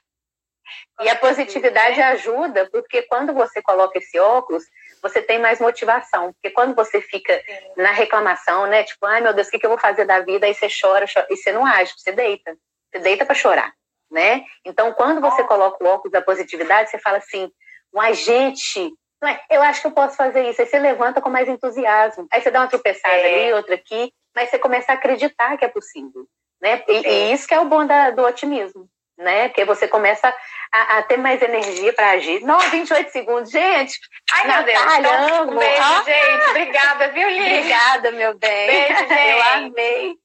E a positividade ajuda, porque quando você coloca esse óculos, você tem mais motivação. Porque quando você fica na reclamação, né? Tipo, ai meu Deus, o que, eu vou fazer da vida? Aí você chora, chora e você não age, você deita. Você deita para chorar. né? Então, quando você coloca o óculos da positividade, você fala assim, um agente, eu acho que eu posso fazer isso. Aí você levanta com mais entusiasmo. Aí você dá uma tropeçada é. ali, outra aqui, mas você começa a acreditar que é possível, né? E, é. e isso que é o bom da, do otimismo, né? Porque você começa a, a ter mais energia para agir. Não, 28 segundos, gente. Ai, meu Deus. Então. Um beijo, ah. gente. Obrigada, viu, Lili? Obrigada, meu bem. Beijo, gente. Eu amei.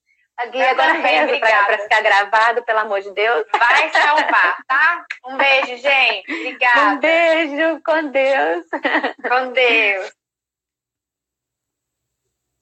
Gui, agora reza para ficar gravado, pelo amor de Deus. Vai salvar, tá? Um beijo, gente. Obrigada. Um beijo, com Deus. Com Deus.